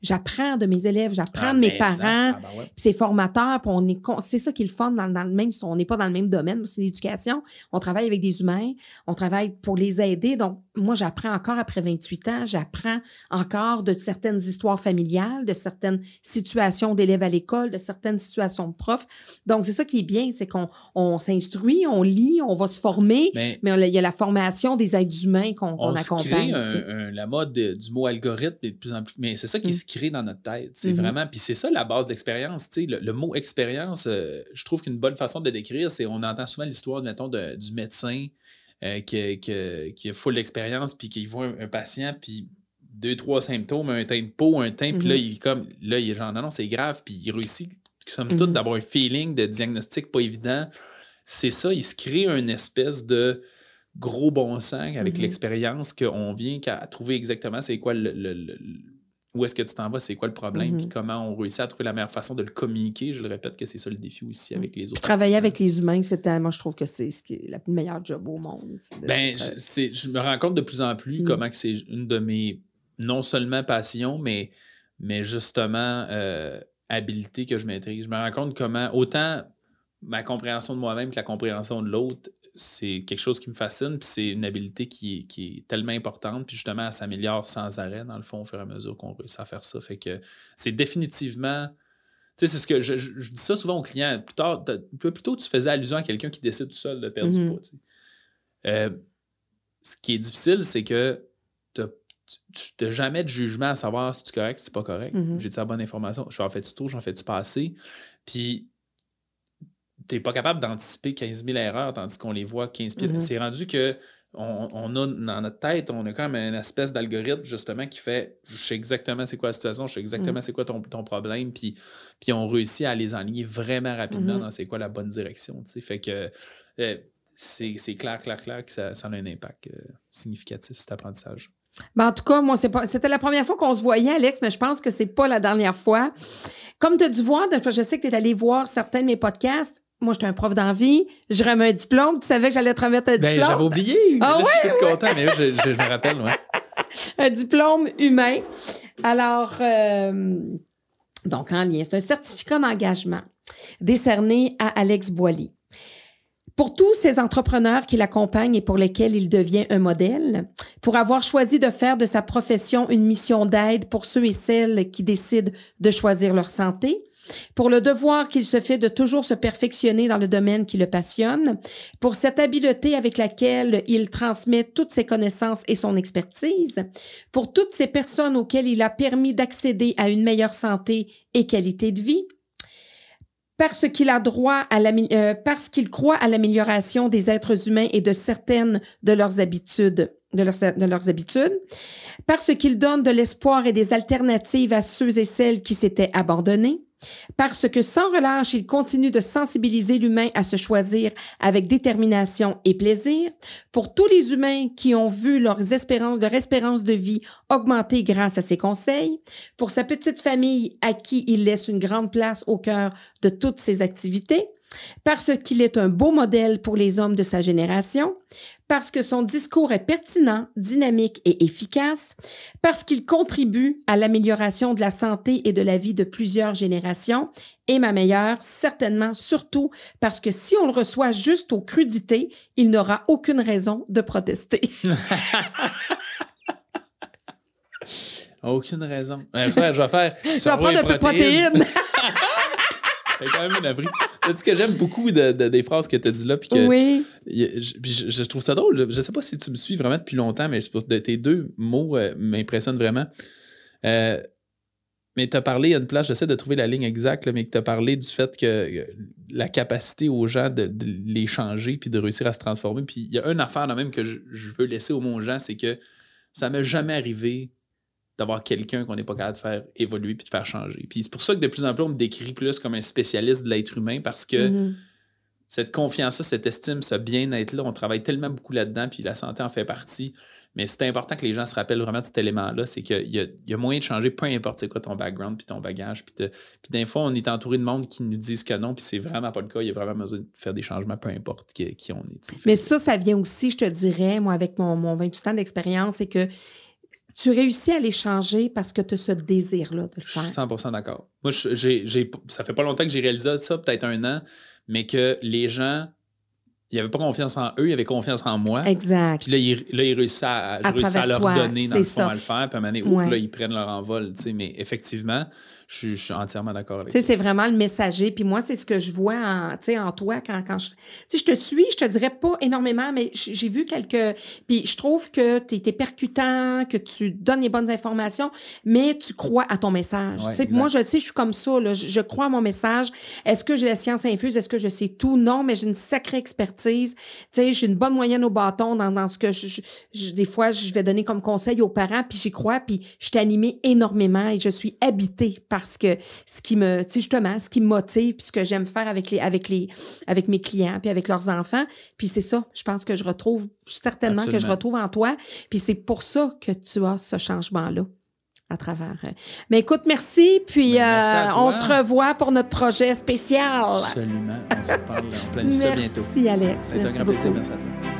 j'apprends de mes élèves, j'apprends ah, de mes parents, ah, ben c'est formateur, puis on est c'est ça qui est le fun dans, le même, on n'est pas dans le même domaine, c'est l'éducation. On travaille avec des humains, on travaille pour les aider. Donc, moi, j'apprends encore après 28 ans, j'apprends encore de certaines histoires familiales, de certaines situations d'élèves à l'école, de certaines situations de profs. Donc, c'est ça qui est bien, c'est qu'on on, s'instruit, on lit, on va se former, mais, il y a la formation des êtres humains qu'on on, se crée la mode du mot algorithme est de plus en plus. Mais c'est ça qui se mm. crée dans notre tête. C'est mm-hmm. vraiment. Puis c'est ça la base d'expérience. Le, le mot expérience, euh, je trouve qu'une bonne façon de le décrire, c'est on entend souvent l'histoire, mettons, du médecin euh, qui, qui, qui, a full d'expérience, puis qui voit un, patient, puis deux, trois symptômes, un teint de peau, un teint, puis là, mm-hmm. il comme là, il est genre non, non, c'est grave, puis il réussit, somme toute, mm-hmm. d'avoir un feeling de diagnostic pas évident. C'est ça, il se crée une espèce de gros bon sens avec mm-hmm. l'expérience qu'on vient qu'à trouver exactement c'est quoi le, où est-ce que tu t'en vas, c'est quoi le problème, puis mm-hmm. comment on réussit à trouver la meilleure façon de le communiquer. Je le répète que c'est ça le défi aussi avec les autres. Travailler avec les humains, c'est moi je trouve que c'est ce qui est la meilleure job au monde. Ben, je, je, me rends compte de plus en plus mm. comment c'est une de mes non seulement passions, mais, mais justement euh, habiletés que je maîtrise. Je me rends compte comment autant ma compréhension de moi-même que la compréhension de l'autre c'est quelque chose qui me fascine, puis c'est une habileté qui, est tellement importante, puis justement, elle s'améliore sans arrêt, dans le fond, au fur et à mesure qu'on réussit à faire ça. Fait que c'est définitivement. Tu sais, c'est ce que je, dis ça souvent aux clients. Plus tard, plus tôt, tu faisais allusion à quelqu'un qui décide tout seul de perdre du mm-hmm. poids. Euh, ce qui est difficile, c'est que tu n'as jamais de jugement à savoir si tu es correct, si tu pas correct. Mm-hmm. J'ai dit la bonne information. Je en fais-tu trop, j'en fais-tu pas assez? Puis n'es pas capable d'anticiper 15 000 erreurs tandis qu'on les voit 15 000. Mm-hmm. C'est rendu que on, a dans notre tête, on a quand même une espèce d'algorithme justement qui fait je sais exactement c'est quoi la situation, je sais exactement mm. c'est quoi ton, problème, puis, puis on réussit à les enligner vraiment rapidement mm-hmm. dans c'est quoi la bonne direction. Fait que euh, c'est clair, clair, clair que ça, a un impact euh, significatif, cet apprentissage. Ben en tout cas, moi, c'était la première fois qu'on se voyait, Alex, mais je pense que c'est pas la dernière fois. Comme tu as dû voir, je sais que tu es allé voir certains de mes podcasts, moi, j'étais un prof d'envie, je remets un diplôme. Tu savais que j'allais te remettre un ben, diplôme? j'avais oublié. Ah, ouais, je suis content, mais je, je, me rappelle, ouais. un diplôme humain. Alors, euh, donc en lien, c'est un certificat d'engagement décerné à Alex Boily. Pour tous ces entrepreneurs qui l'accompagnent et pour lesquels il devient un modèle, pour avoir choisi de faire de sa profession une mission d'aide pour ceux et celles qui décident de choisir leur santé, pour le devoir qu'il se fait de toujours se perfectionner dans le domaine qui le passionne, pour cette habileté avec laquelle il transmet toutes ses connaissances et son expertise, pour toutes ces personnes auxquelles il a permis d'accéder à une meilleure santé et qualité de vie, parce qu'il a droit à la, euh, parce qu'il croit à l'amélioration des êtres humains et de certaines de leurs habitudes de de leurs habitudes, parce qu'ils donnent de l'espoir et des alternatives à ceux et celles qui s'étaient abandonnés, parce que sans relâche, ils continuent de sensibiliser l'humain à se choisir avec détermination et plaisir, pour tous les humains qui ont vu leurs espérances, leur espérance de vie augmenter grâce à ses conseils, pour sa petite famille à qui il laisse une grande place au cœur de toutes ses activités, parce qu'il est un beau modèle pour les hommes de sa génération, parce que son discours est pertinent, dynamique et efficace, parce qu'il contribue à l'amélioration de la santé et de la vie de plusieurs générations, et ma meilleure, certainement, surtout parce que si on le reçoit juste aux crudités, il n'aura aucune raison de protester. aucune raison. je vais faire. Tu vas prendre un peu de protéines. C'est quand même une C'est ce que j'aime beaucoup de, des phrases que tu as dit là. Puis que, oui. je, trouve ça drôle. Je sais pas si tu me suis vraiment depuis longtemps, mais tes deux mots euh, m'impressionnent vraiment. Euh, mais tu as parlé à une place, j'essaie de trouver la ligne exacte, mais tu as parlé du fait que la capacité aux gens de, les changer puis de réussir à se transformer. Puis il y a une affaire là même que je, veux laisser au mot gens, c'est que ça m'est jamais arrivé d'avoir quelqu'un qu'on n'est pas capable de faire évoluer puis de faire changer. Puis c'est pour ça que de plus en plus, on me décrit plus comme un spécialiste de l'être humain parce que Mhm. cette confiance-là, cette estime, ce bien-être-là, on travaille tellement beaucoup là-dedans, puis la santé en fait partie. Mais c'est important que les gens se rappellent vraiment de cet élément-là, c'est qu'il y y a moyen de changer, peu importe c'est quoi ton background, puis ton bagage. Puis, de- puis des fois, on est entouré de monde qui nous disent que non, puis c'est vraiment pas le cas. Il y a vraiment besoin de faire des changements, peu importe qui, qui on est. Mais ça, ça vient aussi, je te dirais, moi, avec mon, mon 28 ans d'expérience, c'est que tu réussis à les changer parce que tu as ce désir-là de le Je suis faire. 100% d'accord. Moi, j'ai, ça fait pas longtemps que j'ai réalisé ça, peut-être un an, mais que les gens, ils n'avaient pas confiance en eux, ils avaient confiance en moi. Exact. Puis là, ils, là, ils réussissent à, À leur toi, donner, dans le fond, ça. à le faire. Puis à un moment donné, Ouais. là, ils prennent leur envol. tu sais. Mais effectivement, je, suis- je suis entièrement d'accord avec toi. c'est vraiment le messager. Puis moi, c'est ce que je vois en, en toi quand, quand je. Je te suis, je te dirais pas énormément, mais j'ai vu quelques. Puis je trouve que tu es, percutant, que tu donnes les bonnes informations, mais tu crois à ton message. Ouais, moi, je sais, je suis comme ça. Là, je, je crois à mon message. Est-ce que j'ai la science infuse? Est-ce que je sais tout? Non, mais j'ai une sacrée expertise. Tu sais, j'ai une bonne moyenne au bâton dans, dans ce que je, je- des fois, je vais donner comme conseil aux parents, puis j'y crois, puis je suis animée énormément et je suis habitée parce que ce qui me, tu sais, justement, ce qui me motive, puis ce que j'aime faire avec les, avec les, avec mes clients, puis avec leurs enfants. Puis c'est ça, je pense que je retrouve, certainement que je retrouve en toi. Puis c'est pour ça que tu as ce changement-là à travers. euh. Mais écoute, merci. Puis Ben, merci euh, on se revoit pour notre projet spécial. Absolument. On se reparle, on planifie ça bientôt. Merci, Alex. Un plaisir. Merci à toi.